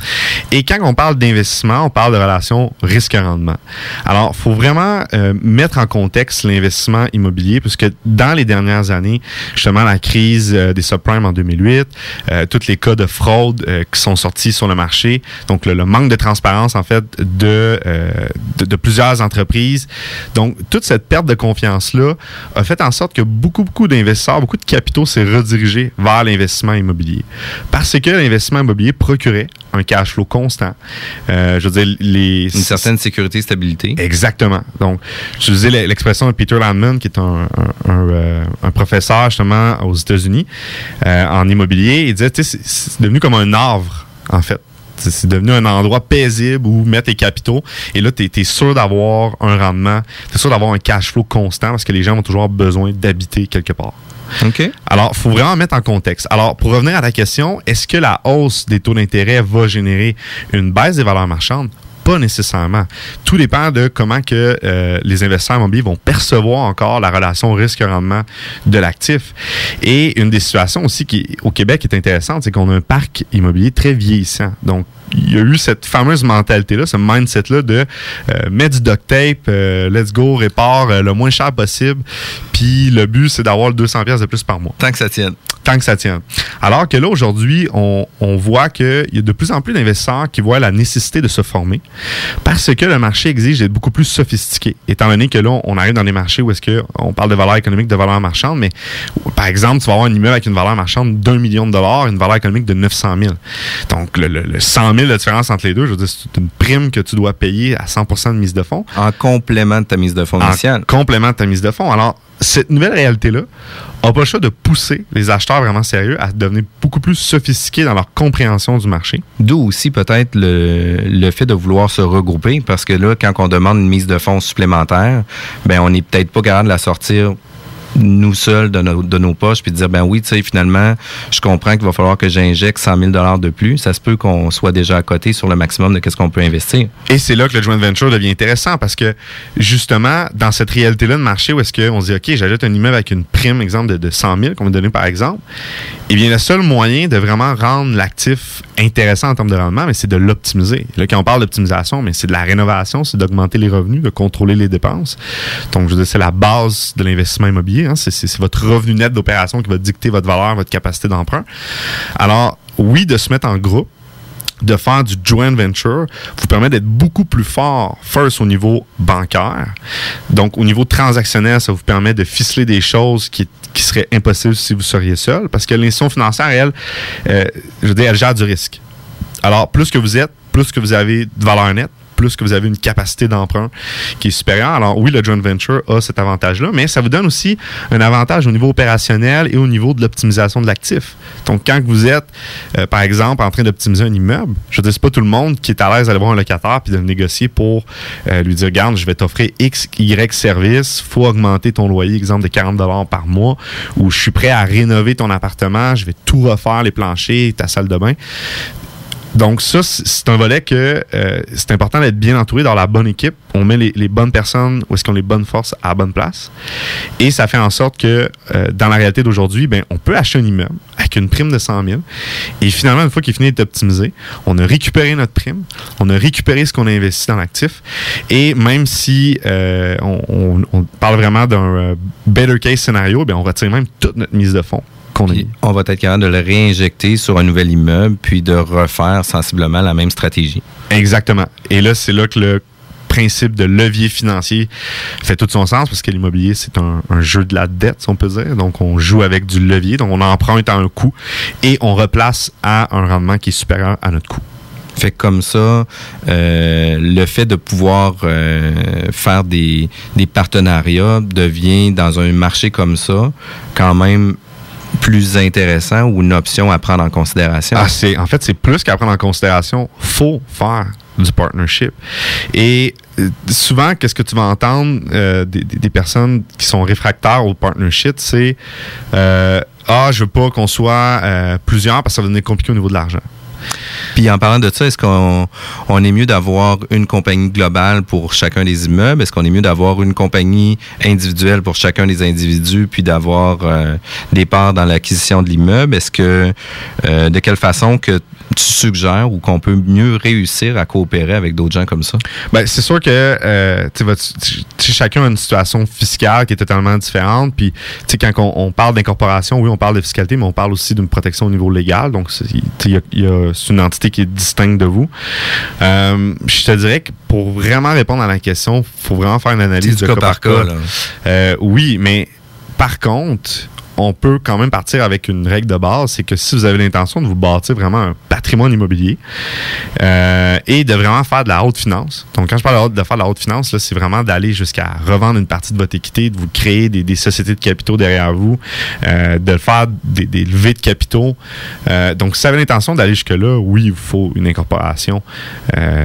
Et quand on parle d'investissement, on parle de relation risque-rendement. Alors, faut vraiment euh, mettre en contexte l'investissement immobilier, puisque dans les dernières années, justement, la crise euh, des subprimes en 2008, euh, tous les cas de fraude euh, qui sont sortis sur le marché, donc le, manque de transparence, en fait, de, euh, de, de plusieurs entreprises. Donc, toute cette perte de confiance-là a fait en sorte que beaucoup, beaucoup d'investisseurs, beaucoup de capitaux s'est redirigé vers l'investissement immobilier. Parce que l'investissement immobilier procurait un cash flow constant? Euh, je veux dire, les... Une certaine sécurité et stabilité. Exactement. Donc, j'utilisais l- l'expression de Peter Landman, qui est un, un- un, euh, un professeur justement aux États-Unis euh, en immobilier. Il disait, tu sais, c'est devenu comme un havre, en fait. C'est devenu un endroit paisible où mettre tes capitaux. Et là, tu es, sûr d'avoir un rendement, tu es sûr d'avoir un cash flow constant parce que les gens ont toujours besoin d'habiter quelque part. OK. Alors, il faut vraiment mettre en contexte. Alors, pour revenir à ta question, est-ce que la hausse des taux d'intérêt va générer une baisse des valeurs marchandes? Pas nécessairement. Tout dépend de comment que euh, les investisseurs immobiliers vont percevoir encore la relation risque-rendement de l'actif. Et une des situations aussi qui au Québec est intéressante, c'est qu'on a un parc immobilier très vieillissant. Donc, il y a eu cette fameuse mentalité-là, ce mindset-là de euh, mettre du duct tape, euh, let's go, répare euh, le moins cher possible. Puis le but, c'est d'avoir le 200 pièces de plus par mois. Tant que ça tienne. Tant que ça tienne. Alors que là, aujourd'hui, on, on voit qu'il y a de plus en plus d'investisseurs qui voient la nécessité de se former parce que le marché exige d'être beaucoup plus sophistiqué. Étant donné que là, on arrive dans des marchés où est-ce que on parle de valeur économique, de valeur marchande, mais par exemple, tu vas avoir un immeuble avec une valeur marchande d'un million de dollars, une valeur économique de 900 000. Donc, le, le, le 100 000 de différence entre les deux, je veux dire, c'est une prime que tu dois payer à 100 de mise de fonds. En complément de ta mise de fonds En initiale. complément de ta mise de fonds. Alors, cette nouvelle réalité-là n'a pas le choix de pousser les acheteurs vraiment sérieux à devenir beaucoup plus sophistiqués dans leur compréhension du marché. D'où aussi peut-être le, le fait de vouloir se regrouper parce que là, quand on demande une mise de fonds supplémentaire, ben on n'est peut-être pas capable de la sortir nous seuls de nos, poches puis de dire ben oui tu sais finalement je comprends qu'il va falloir que j'injecte 100 000 dollars de plus ça se peut qu'on soit déjà à côté sur le maximum de qu'est-ce qu'on peut investir Et c'est là que le joint venture devient intéressant parce que justement, dans cette réalité-là de marché où est-ce qu'on se dit, OK, j'ajoute un immeuble avec une prime, exemple, de, de 100 000 qu'on va donner par exemple, eh bien, le seul moyen de vraiment rendre l'actif intéressant en termes de rendement, c'est de l'optimiser. Là, quand on parle d'optimisation, mais c'est de la rénovation, c'est d'augmenter les revenus, de contrôler les dépenses. Donc, je veux dire, c'est la base de l'investissement immobilier. Hein. C'est- votre revenu net d'opération qui va dicter votre valeur, votre capacité d'emprunt. Alors, oui, de se mettre en groupe, de faire du joint venture vous permet d'être beaucoup plus fort, first au niveau bancaire. Donc, au niveau transactionnel, ça vous permet de ficeler des choses qui, qui seraient impossibles si vous seriez seul. Parce que l'institution financière, elle, euh, je veux dire, elle gère du risque. Alors, plus que vous êtes, plus que vous avez de valeur nette, plus que vous avez une capacité d'emprunt qui est supérieure. Alors oui, le joint venture a cet avantage-là, mais ça vous donne aussi un avantage au niveau opérationnel et au niveau de l'optimisation de l'actif. Donc quand vous êtes, euh, par exemple, en train d'optimiser un immeuble, je ne dis pas tout le monde qui est à l'aise d'aller voir un locataire puis de le négocier pour euh, lui dire, regarde, je vais t'offrir X, Y service, faut augmenter ton loyer, exemple, de 40 par mois, ou je suis prêt à rénover ton appartement, je vais tout refaire, les planchers, ta salle de bain. Donc ça, c'est un volet que euh, c'est important d'être bien entouré dans la bonne équipe. On met les, les bonnes personnes où est-ce qu'on les bonnes forces à la bonne place. Et ça fait en sorte que euh, dans la réalité d'aujourd'hui, ben, on peut acheter un immeuble avec une prime de 100 000. Et finalement, une fois qu'il est fini d'être optimisé, on a récupéré notre prime, on a récupéré ce qu'on a investi dans l'actif. Et même si euh, on, on- on parle vraiment d'un euh, better case scénario, ben, on retire même toute notre mise de fonds qu'on a mis. on va être capable de le réinjecter sur un nouvel immeuble puis de refaire sensiblement la même stratégie Exactement. Et là, c'est là que le principe de levier financier fait tout son sens parce que l'immobilier, c'est un, un jeu de la dette, si on peut dire. Donc, on joue avec du levier. Donc, on emprunte à un coût et on replace à un rendement qui est supérieur à notre coût. Fait que comme ça, euh, le fait de pouvoir euh, faire des, des partenariats devient dans un marché comme ça quand même plus intéressant ou une option à prendre en considération? Ah, c'est, en fait, c'est plus qu'à prendre en considération. faut faire du partnership. Et euh, souvent, qu'est-ce que tu vas entendre euh, des, personnes qui sont réfractaires au partnership, c'est euh, Ah, je veux pas qu'on soit plusieurs parce que ça va devenir compliqué au niveau de l'argent. Puis en parlant de ça, est-ce qu'on on est mieux d'avoir une compagnie globale pour chacun des immeubles? Est-ce qu'on est mieux d'avoir une compagnie individuelle pour chacun des individus, puis d'avoir euh, des parts dans l'acquisition de l'immeuble? Est-ce que euh, de quelle façon que tu suggères ou qu'on peut mieux réussir à coopérer avec d'autres gens comme ça? Ben, c'est sûr que euh, chacun a une situation fiscale qui est totalement différente. Puis, tu sais, quand on, on parle d'incorporation, oui, on parle de fiscalité, mais on parle aussi d'une protection au niveau légal. Donc, c'est il il une entité qui est distincte de vous. Euh, je te dirais que pour vraiment répondre à la question, faut vraiment faire une analyse de du cas par cas. Euh, oui, mais par contre, on peut quand même partir avec une règle de base, c'est que si vous avez l'intention de vous bâtir vraiment un patrimoine immobilier euh, et de vraiment faire de la haute finance. Donc, quand je parle de, faire de la haute finance, c'est vraiment d'aller jusqu'à revendre une partie de votre équité, de vous créer des, sociétés de capitaux derrière vous, euh, de faire des, levées de capitaux. Euh, donc, si vous avez l'intention d'aller jusque-là, oui, il faut une incorporation.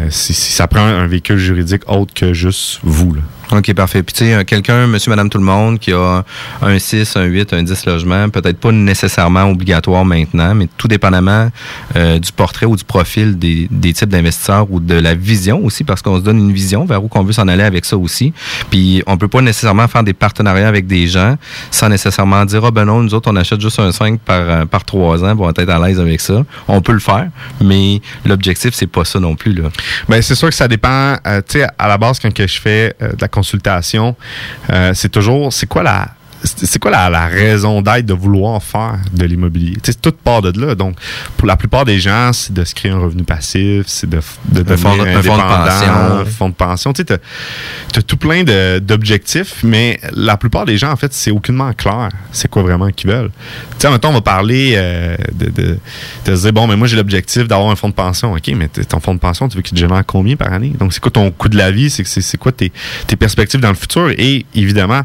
Si, ça prend un véhicule juridique autre que juste vous. OK, parfait. Puis, tu sais, quelqu'un, monsieur, madame, tout le monde, qui a un 6, un 8, un 10 logements, peut-être pas nécessairement obligatoire maintenant, mais tout dépendamment euh, du portrait ou du profil des, des types d'investisseurs ou de la vision aussi, parce qu'on se donne une vision vers où qu'on veut s'en aller avec ça aussi. Puis, on peut pas nécessairement faire des partenariats avec des gens sans nécessairement dire, ah ben non, nous autres, on achète juste un 5 par, euh, par 3 ans, puis on va être à l'aise avec ça. On peut le faire, mais l'objectif, c'est pas ça non plus, là. Ben, c'est sûr que ça dépend. euh, tu sais, à la base, quand que je fais euh, de la consultation, euh, c'est toujours, c'est quoi la, c'est quoi la, la raison d'être de vouloir faire de l'immobilier? Toute part de là. Donc, pour la plupart des gens, c'est de se créer un revenu passif, c'est de, de devenir fonds un fonds de pension. fonds de pension. Tu sais, as tout plein d'objectifs, mais la plupart des gens, en fait, c'est aucunement clair c'est quoi vraiment qu'ils veulent. Tu sais, mettons, on va parler euh, de, de, de se dire, bon, mais moi, j'ai l'objectif d'avoir un fonds de pension. OK, mais ton fonds de pension, tu veux qu'il te génère combien par année? Donc, c'est quoi ton coût de la vie? C'est quoi tes, tes perspectives dans le futur? Et évidemment,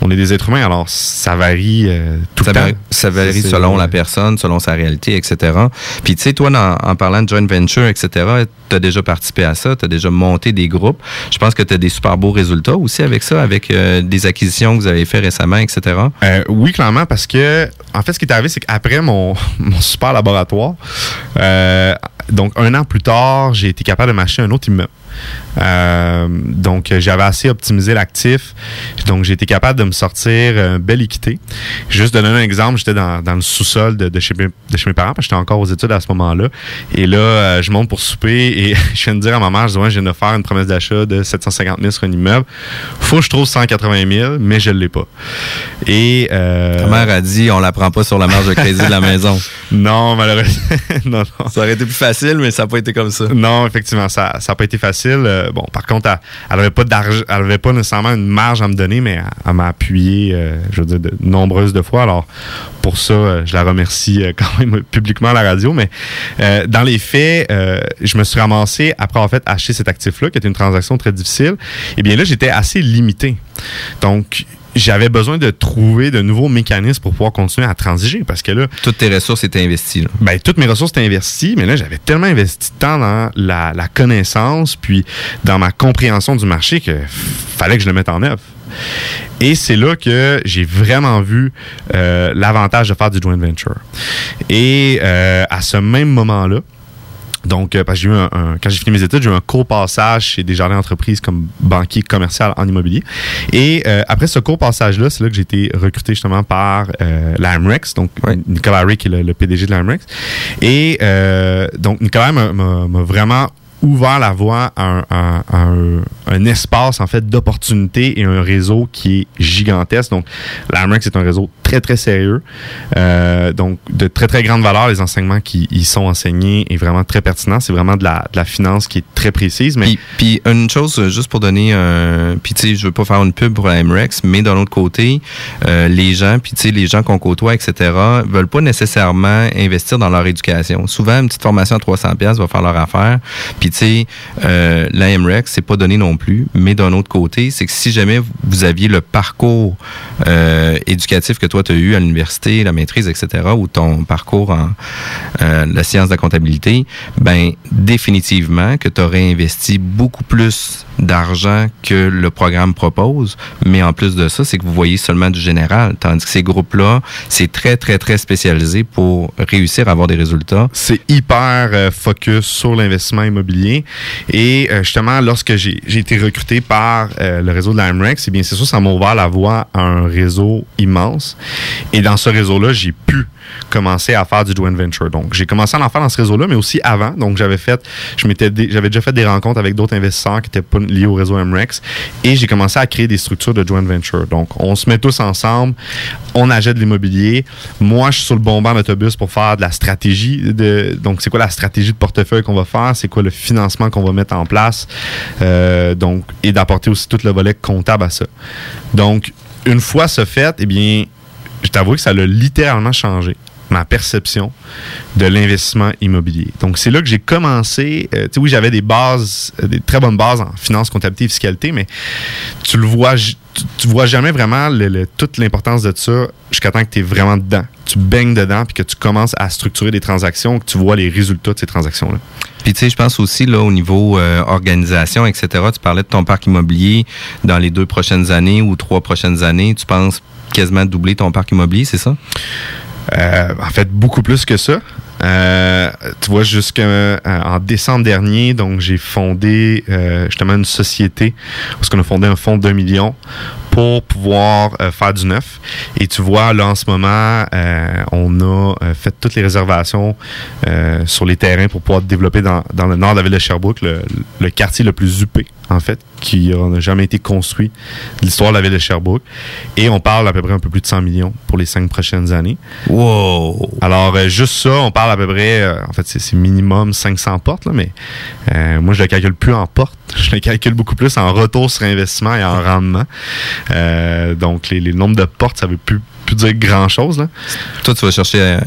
on est des êtres humains, alors ça varie euh, tout ça le temps. ça varie selon la personne, selon sa réalité, etc. Puis tu sais, toi, en parlant de joint venture, etc., tu as déjà participé à ça, tu as déjà monté des groupes. Je pense que tu as des super beaux résultats aussi avec ça, avec euh, des acquisitions que vous avez fait récemment, etc. Euh, oui, clairement, parce que, en fait, ce qui est arrivé, c'est qu'après mon, mon super laboratoire, donc un an plus tard, j'ai été capable de m'acheter un autre immeuble. Euh, donc, j'avais assez optimisé l'actif. Donc, j'ai été capable de me sortir euh, belle équité. Juste de donner un exemple, j'étais dans, dans le sous-sol de, de, chez mes, de chez mes parents, parce que j'étais encore aux études à ce moment-là. Et là, euh, je monte pour souper et je viens de dire à ma mère, je dis, ouais, je viens de faire une promesse d'achat de 750 000 sur un immeuble. Faut que je trouve 180 000, mais je ne l'ai pas. Et, euh, Ta mère a dit, on la prend pas sur la marge de crédit de la maison. Non, malheureusement. non, non. Ça aurait été plus facile, mais ça n'a pas été comme ça. Non, effectivement, ça n'a pas été facile. Euh, bon, par contre, elle- n'avait pas d'argent, elle nécessairement une marge à me donner, mais elle, m'a appuyé, euh, je veux dire, de nombreuses fois. Alors, pour ça, euh, je la remercie quand même publiquement à la radio. Mais dans les faits, je me suis ramassé après avoir fait acheter cet actif-là, qui était une transaction très difficile. Et bien là, j'étais assez limité. Donc, j'avais besoin de trouver de nouveaux mécanismes pour pouvoir continuer à transiger parce que là. Toutes tes ressources étaient investies. Là. Ben, toutes mes ressources étaient investies, mais là, j'avais tellement investi de temps dans la, la connaissance puis dans ma compréhension du marché que fallait que je le mette en œuvre. Et c'est là que j'ai vraiment vu euh, l'avantage de faire du joint venture. Et euh, à ce même moment-là, donc, euh, parce que j'ai eu un, un- quand j'ai fini mes études, j'ai eu un court passage chez des jardins d'entreprise comme banquier commercial en immobilier. Et euh, après ce court passage-là, c'est là que j'ai été recruté justement par euh, l'AMREX, donc Nicolas Ray qui est le, le PDG de l'AMREX. Et euh, donc, Nicolas m'a- vraiment ouvert la voie à un, à un- à un- un espace en fait d'opportunités et un réseau qui est gigantesque. Donc, l'AMREX est un réseau très très sérieux, euh, donc de très très grande valeur. Les enseignements qui y sont enseignés est vraiment très pertinent. C'est vraiment de la, de la finance qui est très précise. Mais Puis, une chose, euh, juste pour donner un... Puis tu sais, je veux pas faire une pub pour la MREX, mais d'un autre côté, euh, les gens, puis tu sais, les gens qu'on côtoie, etc., veulent pas nécessairement investir dans leur éducation. Souvent, une petite formation à 300 pièces va faire leur affaire. Puis tu sais, euh, la MREX, c'est pas donné non plus, mais d'un autre côté, c'est que si jamais vous aviez le parcours éducatif que toi tu as eu à l'université, la maîtrise, etc., ou ton parcours en euh, la science de la comptabilité, ben définitivement que tu aurais investi beaucoup plus d'argent que le programme propose, mais en plus de ça, c'est que vous voyez seulement du général, tandis que ces groupes-là, c'est très, très, très spécialisé pour réussir à avoir des résultats. c'est hyper euh, focus sur l'investissement immobilier. Et euh, justement, lorsque j'ai été recruté par euh, le réseau de la MREX, eh bien, c'est sûr, ça m'a ouvert la voie à un réseau immense. Et dans ce réseau-là, j'ai pu commencer à faire du joint venture. Donc, j'ai commencé à en faire dans ce réseau-là, mais aussi avant. Donc, j'avais fait, je m'étais, j'avais déjà fait des rencontres avec d'autres investisseurs qui étaient pas liés au réseau MREX, et j'ai commencé à créer des structures de joint venture. Donc, on se met tous ensemble, on achète de l'immobilier. Moi, je suis sur le bon banc d'autobus pour faire de la stratégie. De, donc, c'est quoi la stratégie de portefeuille qu'on va faire? C'est quoi le financement qu'on va mettre en place? Euh, donc, et d'apporter aussi tout le volet comptable à ça. Donc, une fois ce fait, eh bien, je t'avoue que ça l'a littéralement changé ma perception de l'investissement immobilier. Donc, c'est là que j'ai commencé. euh, tu sais, oui, j'avais des bases, euh, des très bonnes bases en finance, comptabilité et fiscalité, mais tu le vois, tu, vois jamais vraiment toute l'importance de ça jusqu'à temps que tu es vraiment dedans. Tu baignes dedans puis que tu commences à structurer des transactions, que tu vois les résultats de ces transactions-là. Puis tu sais, je pense aussi là au niveau euh, organisation, etc. Tu parlais de ton parc immobilier dans les deux prochaines années ou trois prochaines années. Tu penses quasiment doubler ton parc immobilier, c'est ça? Euh, en fait, beaucoup plus que ça. Euh, tu vois, jusqu'en décembre dernier, donc j'ai fondé euh, justement une société parce qu'on a fondé un fonds d'un million pour pouvoir euh, faire du neuf. Et tu vois, là, en ce moment, euh, on a euh, fait toutes les réservations sur les terrains pour pouvoir développer dans, dans le nord de la ville de Sherbrooke le, le quartier le plus huppé, en fait, qui n'a jamais été construit de l'histoire de la ville de Sherbrooke. Et on parle à peu près un peu plus de 100 millions pour les cinq prochaines années. Wow! Alors, juste ça, on parle à peu près, en fait, c'est minimum 500 portes, là, mais moi, je le calcule plus en portes. Je le calcule beaucoup plus en retour sur investissement et en rendement. Euh, donc, les, les nombres de portes, ça veut plus, plus dire grand-chose. là. Toi, tu vas chercher euh,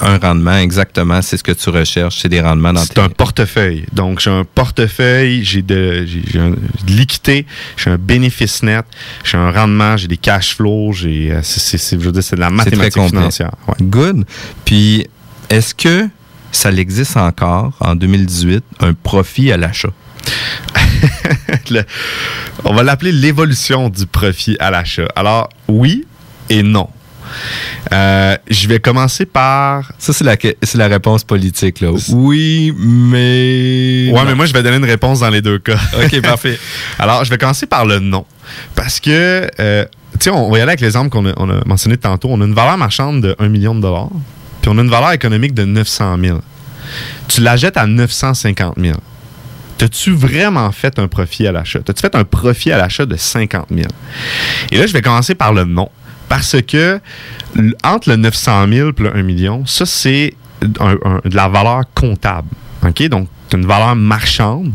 un rendement exactement. C'est ce que tu recherches. C'est des rendements dans C'est tes... un portefeuille. Donc, j'ai un portefeuille, j'ai de, j'ai- j'ai un- de l'équité, j'ai un bénéfice net, j'ai un rendement, j'ai des cash flows, j'ai, euh, c'est, je veux dire, c'est de la C'est très mathématique financière. Ouais. Good. Puis, est-ce que ça existe encore en 2018, un profit à l'achat? On va l'appeler l'évolution du profit à l'achat. Alors, oui et non. Euh, je vais commencer par. Ça, c'est la, que- c'est la réponse politique, là. Oui, mais. Ouais, mais moi, je vais donner une réponse dans les deux cas. OK, parfait. Alors, je vais commencer par le non. Parce que, euh, tu sais, on va y aller avec l'exemple qu'on a, on a mentionné tantôt. On a une valeur marchande de 1 million de dollars, puis on a une valeur économique de 900 000. Tu la jettes à 950 000. T'as-tu vraiment fait un profit à l'achat? T'as-tu fait un profit à l'achat de 50 000? Et là, je vais commencer par le non. Parce que entre le 900 000 et le 1 million, ça, c'est de la valeur comptable. OK? Donc, une valeur marchande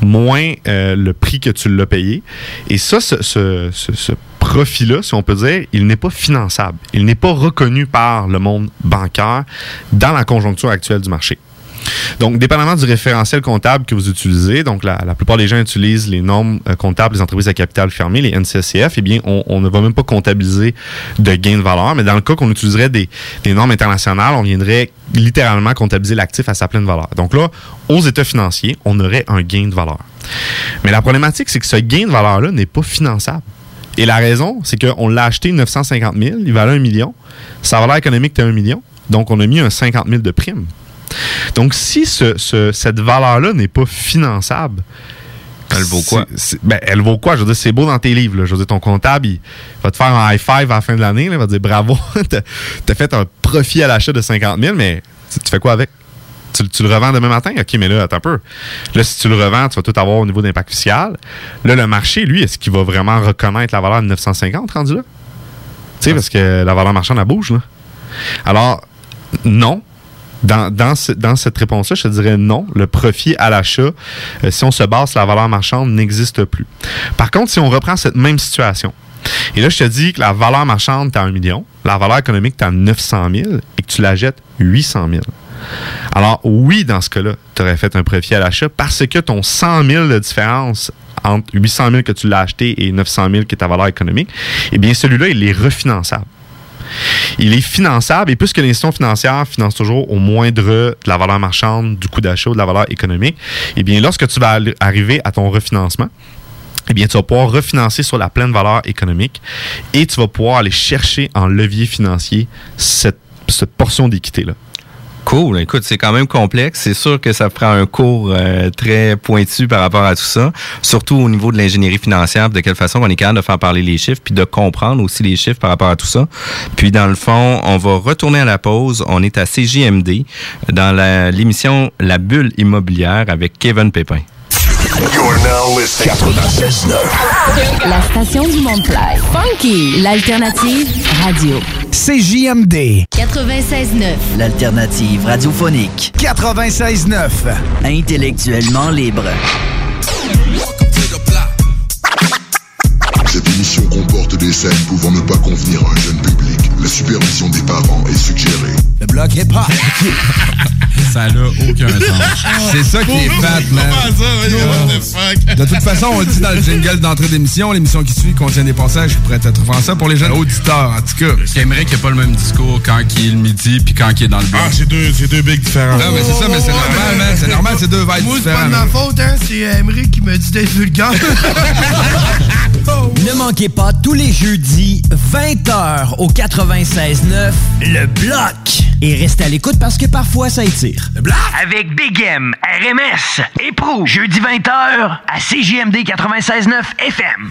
moins euh, le prix que tu l'as payé. Et ça, ce, ce- ce- ce profit-là, si on peut dire, il n'est pas finançable. Il n'est pas reconnu par le monde bancaire dans la conjoncture actuelle du marché. Donc, dépendamment du référentiel comptable que vous utilisez, donc la, plupart des gens utilisent les normes euh, comptables des entreprises à capital fermé, les NCCF, eh bien, on, ne va même pas comptabiliser de gain de valeur. Mais dans le cas qu'on utiliserait des, des normes internationales, on viendrait littéralement comptabiliser l'actif à sa pleine valeur. Donc là, aux états financiers, on aurait un gain de valeur. Mais la problématique, c'est que ce gain de valeur-là n'est pas finançable. Et la raison, c'est qu'on l'a acheté 950 000, il valait 1 million. Sa valeur économique était 1 million. Donc, on a mis un 50 000 de prime. Donc, si ce- ce- cette valeur-là n'est pas finançable, Elle vaut quoi? ben, elle vaut quoi? Je veux dire, c'est beau dans tes livres. là. Je veux dire, ton comptable, il va te faire un high five à la fin de l'année. Il va te dire bravo, t'as as fait un profit à l'achat de 50 000, mais tu, tu fais quoi avec? Tu, tu le revends demain matin? OK, mais là, attends un peu. Là, si tu le revends, tu vas tout avoir au niveau d'impact fiscal. Là, le marché, lui, est-ce qu'il va vraiment reconnaître la valeur de 950 rendu là? Tu sais, parce que la valeur marchande, elle bouge, là. Alors, non. Dans, dans, dans cette réponse-là, je te dirais non. Le profit à l'achat, euh, si on se base sur la valeur marchande, n'existe plus. Par contre, si on reprend cette même situation, et là, je te dis que la valeur marchande, tu à 1 million, la valeur économique, tu à 900 000 et que tu la jettes 800 000. Alors, oui, dans ce cas-là, tu aurais fait un profit à l'achat parce que ton 100 000 de différence entre 800 000 que tu l'as acheté et 900 000 qui est ta valeur économique, eh bien, celui-là, il est refinançable. Il est finançable et puisque l'institution financière finance toujours au moindre de la valeur marchande, du coût d'achat, de la valeur économique, eh bien, lorsque tu vas arri- arriver à ton refinancement, eh bien, tu vas pouvoir refinancer sur la pleine valeur économique et tu vas pouvoir aller chercher en levier financier cette, cette portion d'équité-là. Cool. Écoute, c'est quand même complexe. C'est sûr que ça prend un cours euh, très pointu par rapport à tout ça, surtout au niveau de l'ingénierie financière, de quelle façon on est capable de faire parler les chiffres, puis de comprendre aussi les chiffres par rapport à tout ça. Puis dans le fond, on va retourner à la pause. On est à CJMD dans la- l'émission La bulle immobilière avec Kevin Pépin. You're now listening. 96.9. La station du Mont-Clair. Funky, l'alternative radio. CJMD. 96.9. L'alternative radiophonique. 96.9. Intellectuellement libre. Cette émission comporte des scènes pouvant ne pas convenir à un jeune public. La supervision des parents est suggérée. Le bloc hip-hop. Ça n'a aucun sens. C'est ça qui est fat, man. De toute façon, on le dit dans le jingle d'entrée d'émission, l'émission qui suit contient des passages qui pourraient être français pour les jeunes auditeurs, en tout cas. J'aimerais qu'il n'y ait pas le même discours quand il est le midi puis quand il est dans le bloc. Ah, c'est deux, c'est deux bigs différents. Non, mais c'est ça, mais c'est normal, man. C'est normal, c'est deux vibes Moi, c'est pas de ma faute, hein. C'est euh, Emery qui me dit d'être vulgaire. Ne manquez pas tous les jeudis, 20h au 96.9, le bloc. Et restez à l'écoute parce que parfois ça étire. Le bloc. Avec Big M, RMS et Pro, jeudi 20h à CJMD 96.9 FM.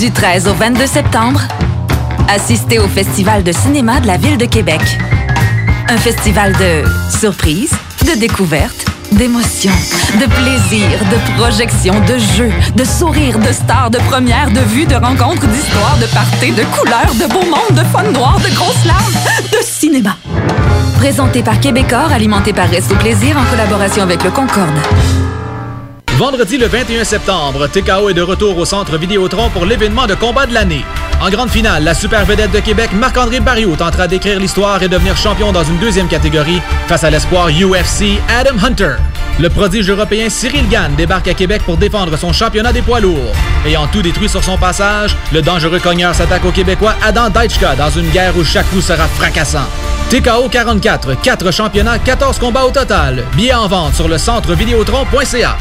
Du 13 au 22 septembre, assistez au Festival de cinéma de la Ville de Québec. Un festival de surprises, de découvertes, d'émotions, de plaisir, de projections, de jeux, de sourires, de stars, de premières, de vues, de rencontres, d'histoires, de parties, de couleurs, de beau monde, de fun noir, de grosses larmes, de cinéma. Présenté par Québecor, alimenté par Resto Plaisir en collaboration avec le Concorde. Vendredi le 21 septembre, TKO est de retour au centre Vidéotron pour l'événement de combat de l'année. En grande finale, la super vedette de Québec, Marc-André Barriot, tentera d'écrire l'histoire et devenir champion dans une deuxième catégorie face à l'espoir UFC Adam Hunter. Le prodige européen Cyril Gann débarque à Québec pour défendre son championnat des poids lourds. Ayant tout détruit sur son passage, le dangereux cogneur s'attaque au Québécois Adam Deitchka dans une guerre où chaque coup sera fracassant. TKO 44, 4 championnats, 14 combats au total. Billets en vente sur le centre vidéotron.ca.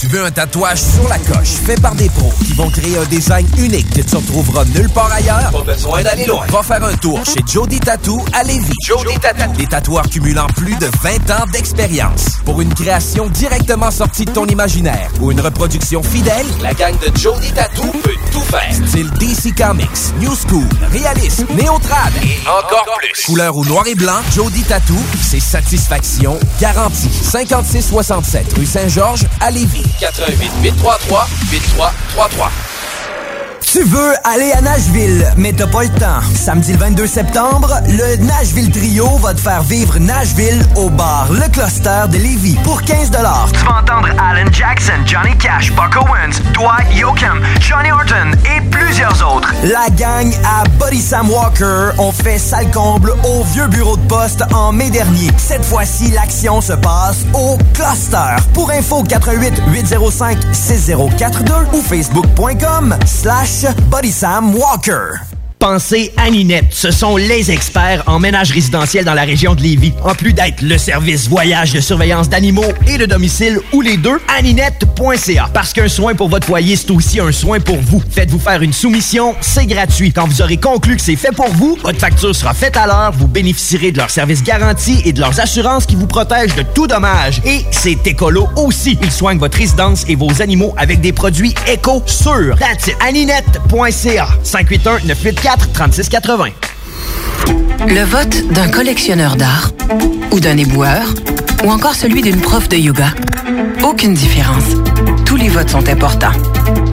Tu veux un tatouage sur la coche fait par des pros qui vont créer un design unique que tu ne retrouveras nulle part ailleurs? Pas besoin d'aller loin. Va faire un tour chez Jody Tattoo à Lévis. Jody Tattoo. Des tatoueurs cumulant plus de 20 ans d'expérience. Pour une création directement sortie de ton imaginaire ou une reproduction fidèle, la gang de Jody Tattoo peut tout faire. Style DC Comics, New School, réalisme, néo-trad et encore plus. Couleur ou noir et blanc, Jody Tattoo, c'est satisfaction garantie. 5667 rue Saint-Georges à Lévis. 88 833 8333. Tu veux aller à Nashville, mais t'as pas le temps. Samedi le 22 septembre, le Nashville Trio va te faire vivre Nashville au bar Le Cluster de Lévis pour 15 Tu vas entendre Alan Jackson, Johnny Cash, Buck Owens, Dwight Yoakam, Johnny La gang à Body Sam Walker ont fait sale comble au vieux bureau de poste en mai dernier. Cette fois-ci, l'action se passe au Cluster. Pour info 88 805 6042 ou facebook.com slash Body Sam Walker. Pensez à Ninette. Ce sont les experts en ménage résidentiel dans la région de Lévis. En plus d'être le service voyage de surveillance d'animaux et de domicile ou les deux, aninette.ca. Parce qu'un soin pour votre foyer, c'est aussi un soin pour vous. Faites-vous faire une soumission, c'est gratuit. Quand vous aurez conclu que c'est fait pour vous, votre facture sera faite à l'heure, vous bénéficierez de leurs services garantis et de leurs assurances qui vous protègent de tout dommage. Et c'est écolo aussi. Ils soignent votre résidence et vos animaux avec des produits éco sûrs. That's it. aninette.ca. 581 984 3680. Le vote d'un collectionneur d'art ou d'un éboueur ou encore celui d'une prof de yoga. Aucune différence. Tous les votes sont importants.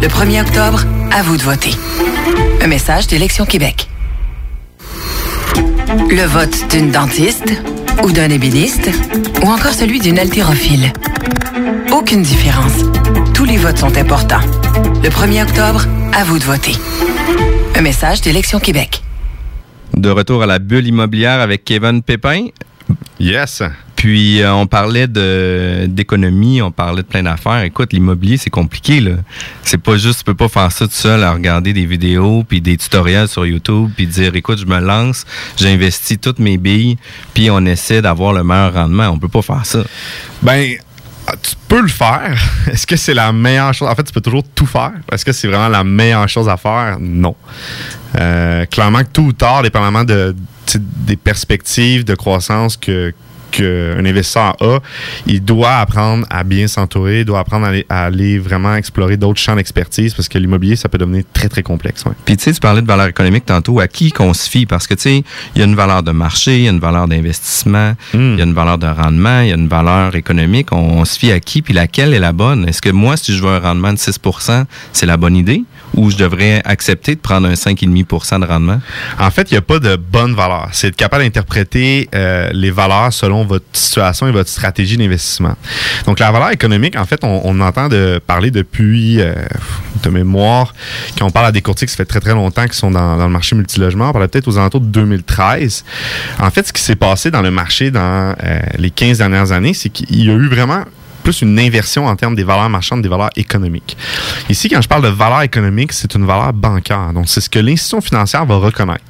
Le 1er octobre, à vous de voter. Un message d'Élection Québec. Le vote d'une dentiste ou d'un ébéniste ou encore celui d'une haltérophile. Aucune différence. Tous les votes sont importants. Le 1er octobre, à vous de voter. Un message d'Élection Québec. De retour à la bulle immobilière avec Kevin Pépin. Yes. Puis euh, on parlait de d'économie, on parlait de plein d'affaires. Écoute, l'immobilier c'est compliqué là. C'est pas juste, tu peux pas faire ça tout seul à regarder des vidéos puis des tutoriels sur YouTube puis dire écoute, je me lance, j'investis toutes mes billes puis on essaie d'avoir le meilleur rendement. On peut pas faire ça. Ben ah, tu peux le faire. Est-ce que c'est la meilleure chose? En fait, tu peux toujours tout faire. Est-ce que c'est vraiment la meilleure chose à faire? Non. Euh, clairement que tout ou tard, dépendamment de, des perspectives de croissance que qu'un investisseur a, il doit apprendre à bien s'entourer, il doit apprendre à aller, à aller vraiment explorer d'autres champs d'expertise parce que l'immobilier, ça peut devenir très, très complexe. ouais. Puis tu sais, tu parlais de valeur économique tantôt. À qui qu'on se fie? Parce que tu sais, il y a une valeur de marché, il y a une valeur d'investissement, il y a une valeur de rendement, il y a une valeur économique. On, on se fie à qui? Puis laquelle est la bonne? Est-ce que moi, si je veux un rendement de 6% c'est la bonne idée? Ou je devrais accepter de prendre un 5,5 de rendement? En fait, il n'y a pas de bonne valeur. C'est être capable d'interpréter euh, les valeurs selon votre situation et votre stratégie d'investissement. Donc, la valeur économique, en fait, on, on entend de parler depuis, euh, de mémoire, qu'on parle à des courtiers qui ça fait très, très longtemps qui sont dans, dans le marché multilogement. On parlait peut-être aux alentours de 2013. En fait, ce qui s'est passé dans le marché dans euh, les 15 dernières années, c'est qu'il y a eu vraiment plus une inversion en termes des valeurs marchandes, des valeurs économiques. Ici, quand je parle de valeur économique, c'est une valeur bancaire. Donc, c'est ce que l'institution financière va reconnaître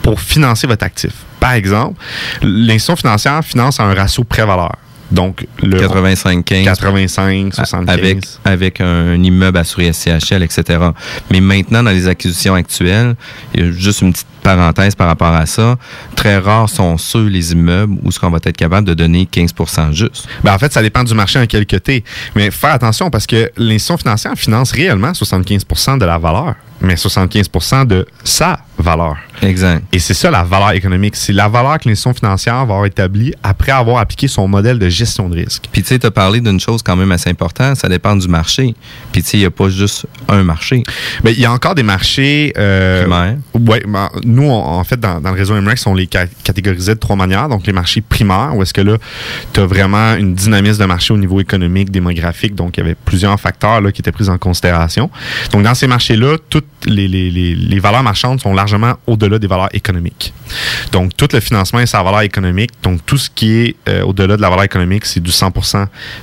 pour financer votre actif. Par exemple, l'institution financière finance à un ratio prêt-valeur. Donc, le 85-15. 85, 75. Avec, avec un immeuble assuré SCHL, etc. Mais maintenant, dans les acquisitions actuelles, il y a juste une petite parenthèse par rapport à ça. Très rares sont ceux, les immeubles, où ce qu'on va être capable de donner 15% juste. Ben, en fait, ça dépend du marché en quel côté. Mais faire attention parce que l'institution financière finance réellement 75% de la valeur, mais 75% de sa valeur. Exact. Et c'est ça la valeur économique. C'est la valeur que l'institution financière va avoir établie après avoir appliqué son modèle de gestion de risque. Puis tu sais, tu as parlé d'une chose quand même assez importante, ça dépend du marché. Puis tu sais, il n'y a pas juste un marché. Mais il y a encore des marchés... Euh, Primaires. Ouais, ben, nous, on- en fait, dans, dans le réseau MREX, on les ca- catégorisait de trois manières. Donc, les marchés primaires, où est-ce que là, tu as vraiment une dynamisme de marché au niveau économique, démographique. Donc, il y avait plusieurs facteurs là, qui étaient pris en considération. Donc, dans ces marchés-là, toutes les, les, les, les valeurs marchandes sont largement au-delà des valeurs économiques. Donc, tout le financement est sa valeur économique. Donc, tout ce qui est euh, au-delà de la valeur économique, c'est du 100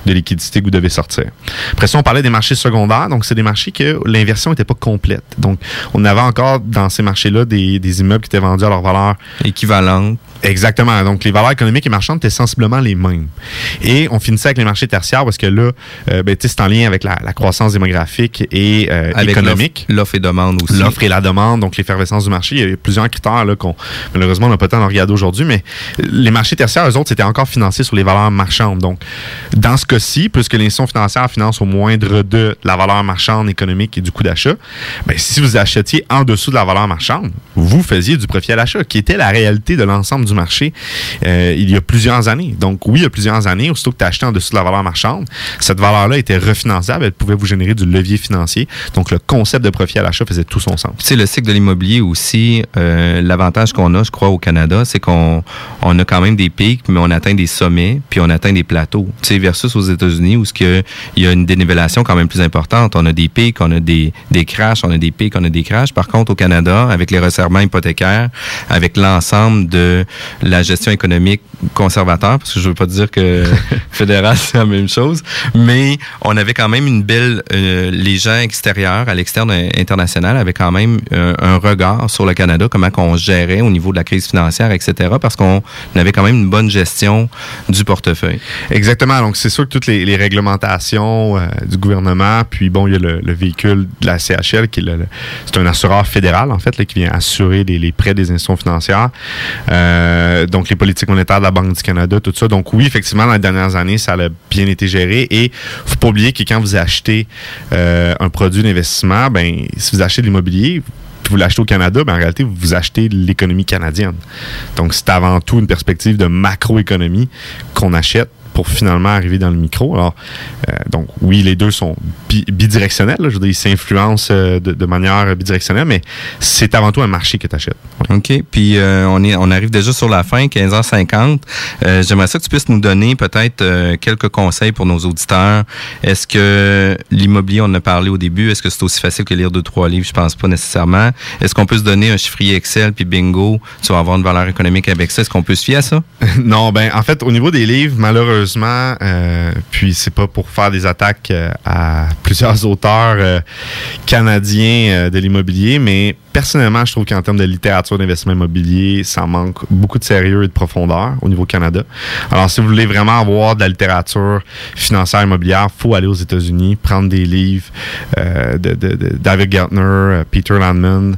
de liquidité que vous devez sortir. Après ça, on parlait des marchés secondaires. Donc, c'est des marchés que l'inversion n'était pas complète. Donc, on avait encore dans ces marchés-là des, des immeubles qui étaient vendus à leur valeur équivalente. Exactement. Donc, les valeurs économiques et marchandes étaient sensiblement les mêmes. Et on finissait avec les marchés tertiaires parce que là, euh, ben, c'est en lien avec la, la croissance démographique et euh, Avec économique. l'offre- et demande aussi. L'offre et la demande, donc l'effervescence du marché. Il y a plusieurs critères là, qu'on, malheureusement, on n'a pas le temps de regarder aujourd'hui, mais les marchés tertiaires, eux autres, c'était encore financé sur les valeurs marchandes. Donc, dans ce cas-ci, puisque l'institution financière finance au moindre de la valeur marchande économique et du coût d'achat, ben, si vous achetiez en dessous de la valeur marchande, vous faisiez du profit à l'achat, qui était la réalité de l'ensemble du marché euh, il y a plusieurs années. Donc, oui, il y a plusieurs années, aussitôt que tu acheté en dessous de la valeur marchande, cette valeur-là était refinançable, elle pouvait vous générer du levier financier. Donc, le concept de profit à l'achat faisait tout son sens. Tu sais, le cycle de l'immobilier aussi, euh, l'avantage qu'on a, je crois, au Canada, c'est qu'on on a quand même des pics, mais on atteint des sommets, puis on atteint des plateaux. Tu sais, versus aux États-Unis, où il y a une dénivellation quand même plus importante. On a des pics, on a des, des crashs, on a des pics, on a des crashs. Par contre, au Canada, avec les resserrements hypothécaires, avec l'ensemble de la gestion économique conservateur, parce que je veux pas dire que fédéral, c'est la même chose, mais on avait quand même une belle... euh, les gens extérieurs, à l'externe international, avaient quand même euh, un regard sur le Canada, comment qu'on gérait au niveau de la crise financière, etc., parce qu'on avait quand même une bonne gestion du portefeuille. Exactement. Donc, c'est sûr que toutes les, les réglementations euh, du gouvernement, puis bon, il y a le, le véhicule de la CHL, qui c'est un assureur fédéral, en fait, là, qui vient assurer les, les prêts des institutions financières. Donc, les politiques monétaires de la Banque du Canada, tout ça. Donc, oui, effectivement, dans les dernières années, ça a bien été géré. Et faut pas oublier que quand vous achetez euh, un produit d'investissement, ben, si vous achetez de l'immobilier, vous l'achetez au Canada, ben en réalité, vous achetez l'économie canadienne. Donc, c'est avant tout une perspective de macroéconomie qu'on achète pour finalement arriver dans le micro. Alors, euh, donc, oui, les deux sont bi- bidirectionnels. là. Je veux dire, ils s'influencent euh, de, de manière bidirectionnelle, mais c'est avant tout un marché que tu achètes. OK. Puis euh, on, est, on arrive déjà sur la fin, 15h50. Euh, J'aimerais ça que tu puisses nous donner peut-être euh, quelques conseils pour nos auditeurs. Est-ce que l'immobilier, on en a parlé au début, est-ce que c'est aussi facile que lire deux, trois livres? Je pense pas nécessairement. Est-ce qu'on peut se donner un chiffrier Excel, puis bingo, tu vas avoir une valeur économique avec ça? Est-ce qu'on peut se fier à ça? non, ben en fait, au niveau des livres, malheureusement, euh, puis c'est pas pour faire des attaques euh, à plusieurs auteurs euh, canadiens de l'immobilier, mais personnellement, je trouve qu'en termes de littérature d'investissement immobilier, ça manque beaucoup de sérieux et de profondeur au niveau Canada. Alors, si vous voulez vraiment avoir de la littérature financière immobilière, faut aller aux États-Unis, prendre des livres de, de- de David Gartner, Peter Landman,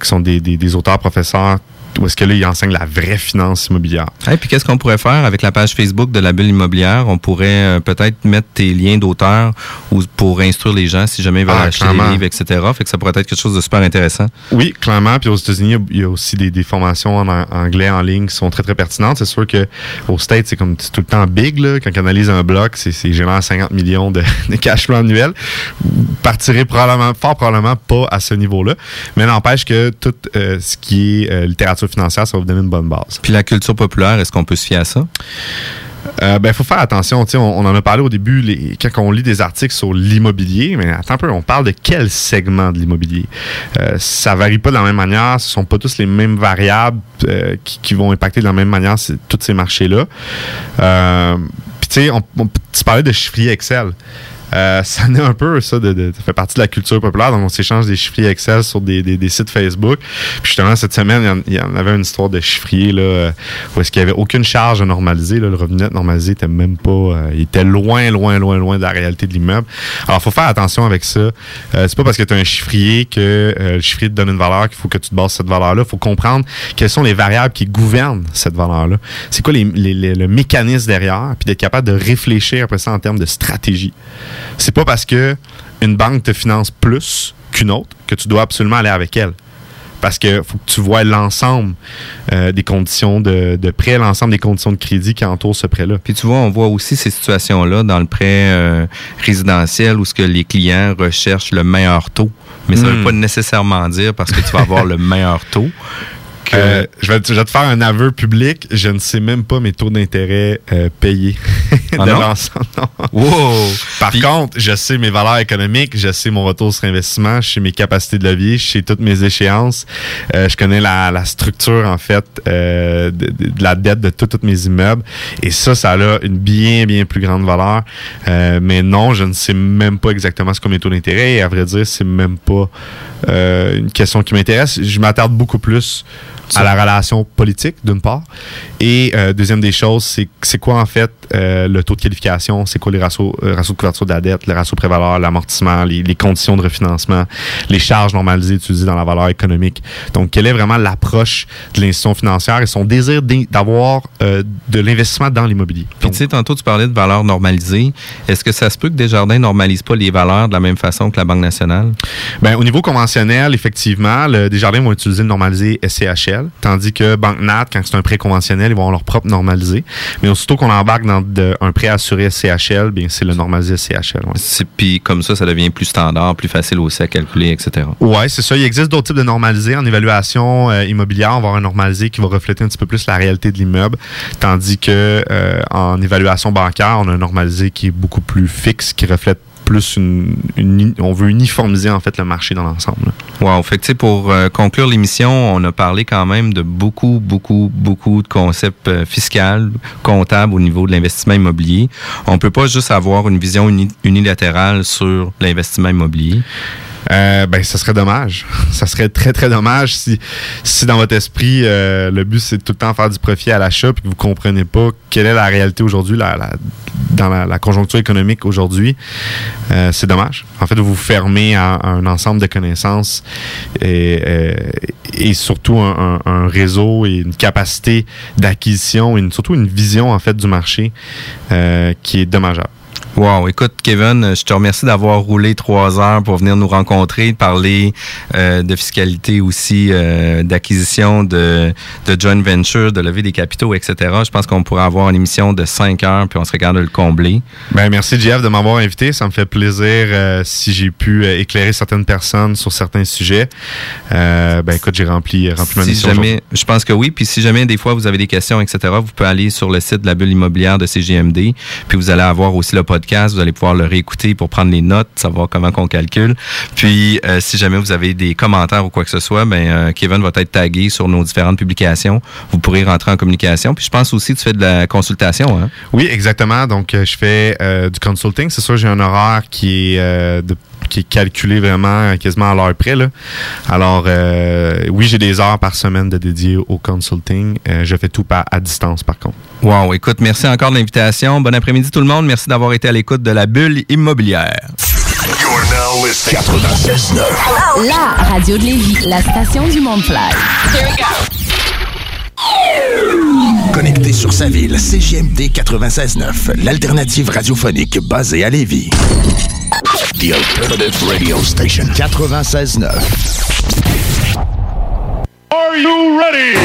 qui sont des auteurs professeurs où est-ce que là, ils enseignent la vraie finance immobilière. Et puis qu'est-ce qu'on pourrait faire avec la page Facebook de la bulle immobilière? On pourrait euh, peut-être mettre tes liens d'auteur ou pour instruire les gens si jamais ils veulent Ah, acheter clairement. des livres, etc. Fait que ça pourrait être quelque chose de super intéressant. Oui, clairement. Puis aux États-Unis, il y a- il aussi des, des formations en an- anglais en ligne qui sont très, très pertinentes. C'est sûr que aux States, c'est comme tout le temps big. Là. Quand on analyse un bloc, c'est c'est généralement 50 millions de, de cash flow annuel. Vous partirez probablement, fort probablement pas à ce niveau-là. Mais n'empêche que tout euh, ce qui est euh, littérature financière, ça va vous donner une bonne base. Puis la culture populaire, est-ce qu'on peut se fier à ça? Euh, ben, faut faire attention. On, on en a parlé au début, les, quand on lit des articles sur l'immobilier, mais attends un peu, on parle de quel segment de l'immobilier? Euh, ça varie pas de la même manière, ce sont pas tous les mêmes variables euh, qui, qui vont impacter de la même manière tous ces marchés-là. Euh, Puis tu sais, on, on- tu parlais de chiffrier Excel. Euh, ça en est un peu ça, de, de- ça fait partie de la culture populaire. Donc, on s'échange des chiffriers Excel sur des, des- des sites Facebook. Puis justement, cette semaine, il y en- avait une histoire de chiffrier là, euh, où est-ce qu'il n'y avait aucune charge à normaliser. Là, le revenu net normalisé était même pas... euh, il était loin, loin, loin, loin de la réalité de l'immeuble. Alors, il faut faire attention avec ça. Euh, c'est pas parce que tu as un chiffrier que euh, le chiffrier te donne une valeur qu'il faut que tu te bases cette valeur-là. Il faut comprendre quelles sont les variables qui gouvernent cette valeur-là. C'est quoi les, les- les- le mécanisme derrière, puis d'être capable de réfléchir après ça en termes de stratégie. C'est pas parce que une banque te finance plus qu'une autre que tu dois absolument aller avec elle. Parce que faut que tu vois l'ensemble euh, des conditions de, de prêt, l'ensemble des conditions de crédit qui entourent ce prêt-là. Puis tu vois, on voit aussi ces situations-là dans le prêt euh, résidentiel où ce que les clients recherchent le meilleur taux. Mais ça ne Hmm. veut pas nécessairement dire parce que tu vas avoir le meilleur taux. Que... Euh, je, vais, te- je vais te faire un aveu public. Je ne sais même pas mes taux d'intérêt euh, payés Ah de non? l'ensemble. Wow! Par contre, je sais mes valeurs économiques, je sais mon retour sur investissement, je sais mes capacités de levier, je sais toutes mes échéances. Euh, je connais la, la structure, en fait, euh, de, de- la dette de tous tous mes immeubles. Et ça, ça a une bien, bien plus grande valeur. Euh, mais non, je ne sais même pas exactement ce qu'ont mes taux d'intérêt. Et à vrai dire, c'est même pas euh, une question qui m'intéresse. Je m'attarde beaucoup plus à la relation politique, d'une part. Et euh, deuxième des choses, c'est c'est quoi en fait euh, le taux de qualification, c'est quoi les ratios, euh, ratios de couverture de la dette, le ratio prévaleur, l'amortissement, les, les conditions de refinancement, les charges normalisées utilisées dans la valeur économique? Donc, quelle est vraiment l'approche de l'institution financière et son désir d'avoir euh, de l'investissement dans l'immobilier? Puis tu sais, tantôt tu parlais de valeurs normalisées. Est-ce que ça se peut que Desjardins normalise pas les valeurs de la même façon que la Banque nationale? Ben, au niveau conventionnel, effectivement, le Desjardins vont utiliser le normalisé SCHL, tandis que Banque Nat, quand c'est un prêt conventionnel, ils vont avoir leur propre normalisé. Mais aussitôt qu'on embarque dans de- un prêt assuré SCHL, bien, c'est le normalisé SCHL. ouais. Puis comme ça, ça devient plus standard, plus facile aussi à calculer, etc. Ouais, c'est ça. Il existe d'autres types de normalisés. En évaluation euh, immobilière, on va avoir un normalisé qui va refléter un petit peu plus la réalité de l'immeuble, tandis que euh, en évaluation bancaire, on a un normalisé qui est beaucoup plus fixe, qui reflète on veut uniformiser en fait le marché dans l'ensemble. Wow. Fait pour euh, conclure l'émission, on a parlé quand même de beaucoup, beaucoup, beaucoup de concepts euh, fiscaux, comptables au niveau de l'investissement immobilier. On peut pas juste avoir une vision uni- unilatérale sur l'investissement immobilier. Euh, ben, ça serait dommage. Ça serait très, très dommage si, si dans votre esprit, euh, le but, c'est tout le temps faire du profit à l'achat puis que vous comprenez pas quelle est la réalité aujourd'hui, la, la- dans la, la conjoncture économique aujourd'hui. Euh, c'est dommage. En fait, vous vous fermez à un ensemble de connaissances et, euh, et surtout un, un- un réseau et une capacité d'acquisition, et une, surtout une vision, en fait, du marché euh, qui est dommageable. Wow, écoute Kevin, je te remercie d'avoir roulé trois heures pour venir nous rencontrer, parler euh, de fiscalité aussi, euh, d'acquisition de, de joint venture, de lever des capitaux, etc. Je pense qu'on pourrait avoir une émission de cinq heures, puis on serait capable de le combler. Ben, merci, Jeff, de m'avoir invité. Ça me fait plaisir euh, si j'ai pu euh, éclairer certaines personnes sur certains sujets. Euh, ben, écoute, j'ai rempli, rempli ma Si mission. jamais, je pense que oui. Puis si jamais des fois vous avez des questions, etc., vous pouvez aller sur le site de la bulle immobilière de CGMD. Puis vous allez avoir aussi le podcast. Vous allez pouvoir le réécouter pour prendre les notes, savoir comment qu'on calcule. Puis euh, si jamais vous avez des commentaires ou quoi que ce soit, ben euh, Kevin va être tagué sur nos différentes publications. Vous pourrez rentrer en communication. Puis je pense aussi que tu fais de la consultation. Hein? Oui, exactement. Donc, euh, je fais du consulting. C'est sûr, j'ai un horaire qui est, de- qui est calculé vraiment quasiment à l'heure près. Là. Alors, euh, oui, j'ai des heures par semaine de dédiées au consulting. Euh, je fais tout par, à distance, par contre. Wow, écoute, merci encore de l'invitation. Bon après-midi tout le monde. Merci d'avoir été à l'écoute de la bulle immobilière. La radio de Lévis, la station du Mont-Fly. Connecté sur sa ville, CGMD 96.9, l'alternative radiophonique basée à Lévis. The Alternative Radio Station 96.9. Are you ready?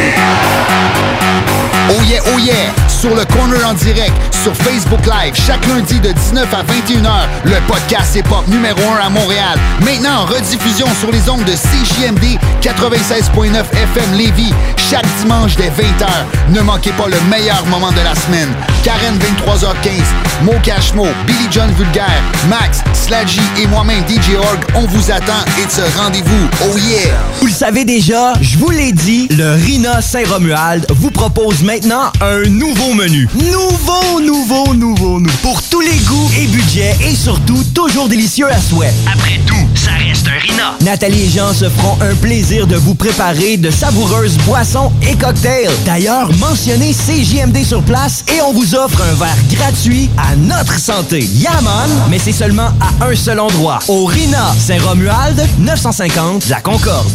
Oh yeah, oh yeah! Sur le corner en direct, sur Facebook Live, chaque lundi de 19 à 21h, le podcast hip-hop numéro 1 à Montréal. Maintenant en rediffusion sur les ondes de CJMD 96.9 FM Lévis, chaque dimanche dès 20h. Ne manquez pas le meilleur moment de la semaine. Karen 23h15, Mo Cashmo, Billy John Vulgaire, Max, Sladgy et moi-même DJ Org, on vous attend et de ce rendez-vous. Oh yeah! Vous le savez déjà, je vous l'ai dit, le Rina Saint-Romuald vous propose maintenant un nouveau menu. Nouveau, nouveau, nouveau, nouveau. Pour tous les goûts et budgets et surtout toujours délicieux à souhait. Après tout, ça reste un Rina. Nathalie et Jean se feront un plaisir de vous préparer de savoureuses boissons et cocktails. D'ailleurs, mentionnez CJMD sur place et on vous offre un verre gratuit à notre santé. Yaman, mais c'est seulement à un seul endroit, au Rina Saint-Romuald, 950 La Concorde.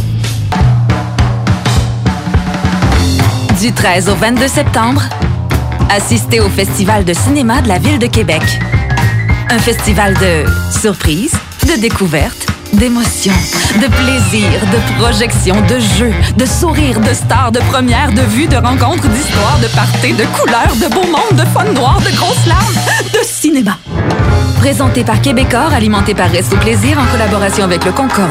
Du 13 au 22 septembre, assistez au Festival de cinéma de la Ville de Québec. Un festival de surprises, de découvertes, d'émotions, de plaisir, de projections, de jeux, de sourires, de stars, de premières, de vues, de rencontres, d'histoires, de parties, de couleurs, de beau monde, de fun noir, de grosses larmes, de cinéma. Présenté par Québecor, alimenté par Resto Plaisir en collaboration avec le Concorde.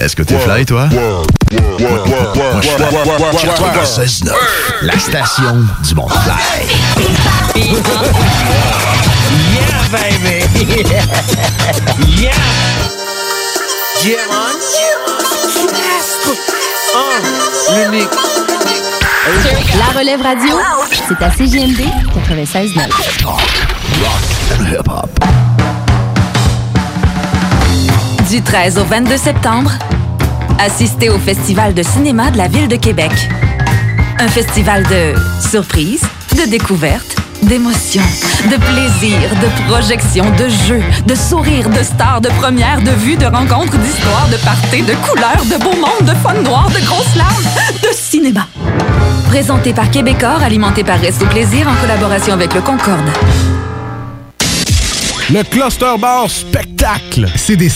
Est-ce que t'es fly, toi? Moi, je suis 96.9, la station du monde fly. Yeah, baby. yeah. Yeah, man. L'unique. La relève radio, c'est à CJMD 96.9. Du 13 au 22 septembre, assistez au Festival de cinéma de la Ville de Québec. Un festival de surprises, de découvertes, d'émotions, de plaisir, de projections, de jeux, de sourires, de stars, de premières, de vues, de rencontres, d'histoires, de parties, de couleurs, de beau monde, de fun noir, de grosses larmes, de cinéma. Présenté par Québecor, alimenté par Resto Plaisir en collaboration avec le Concorde. Le Cluster Bar Spectacle. C'est des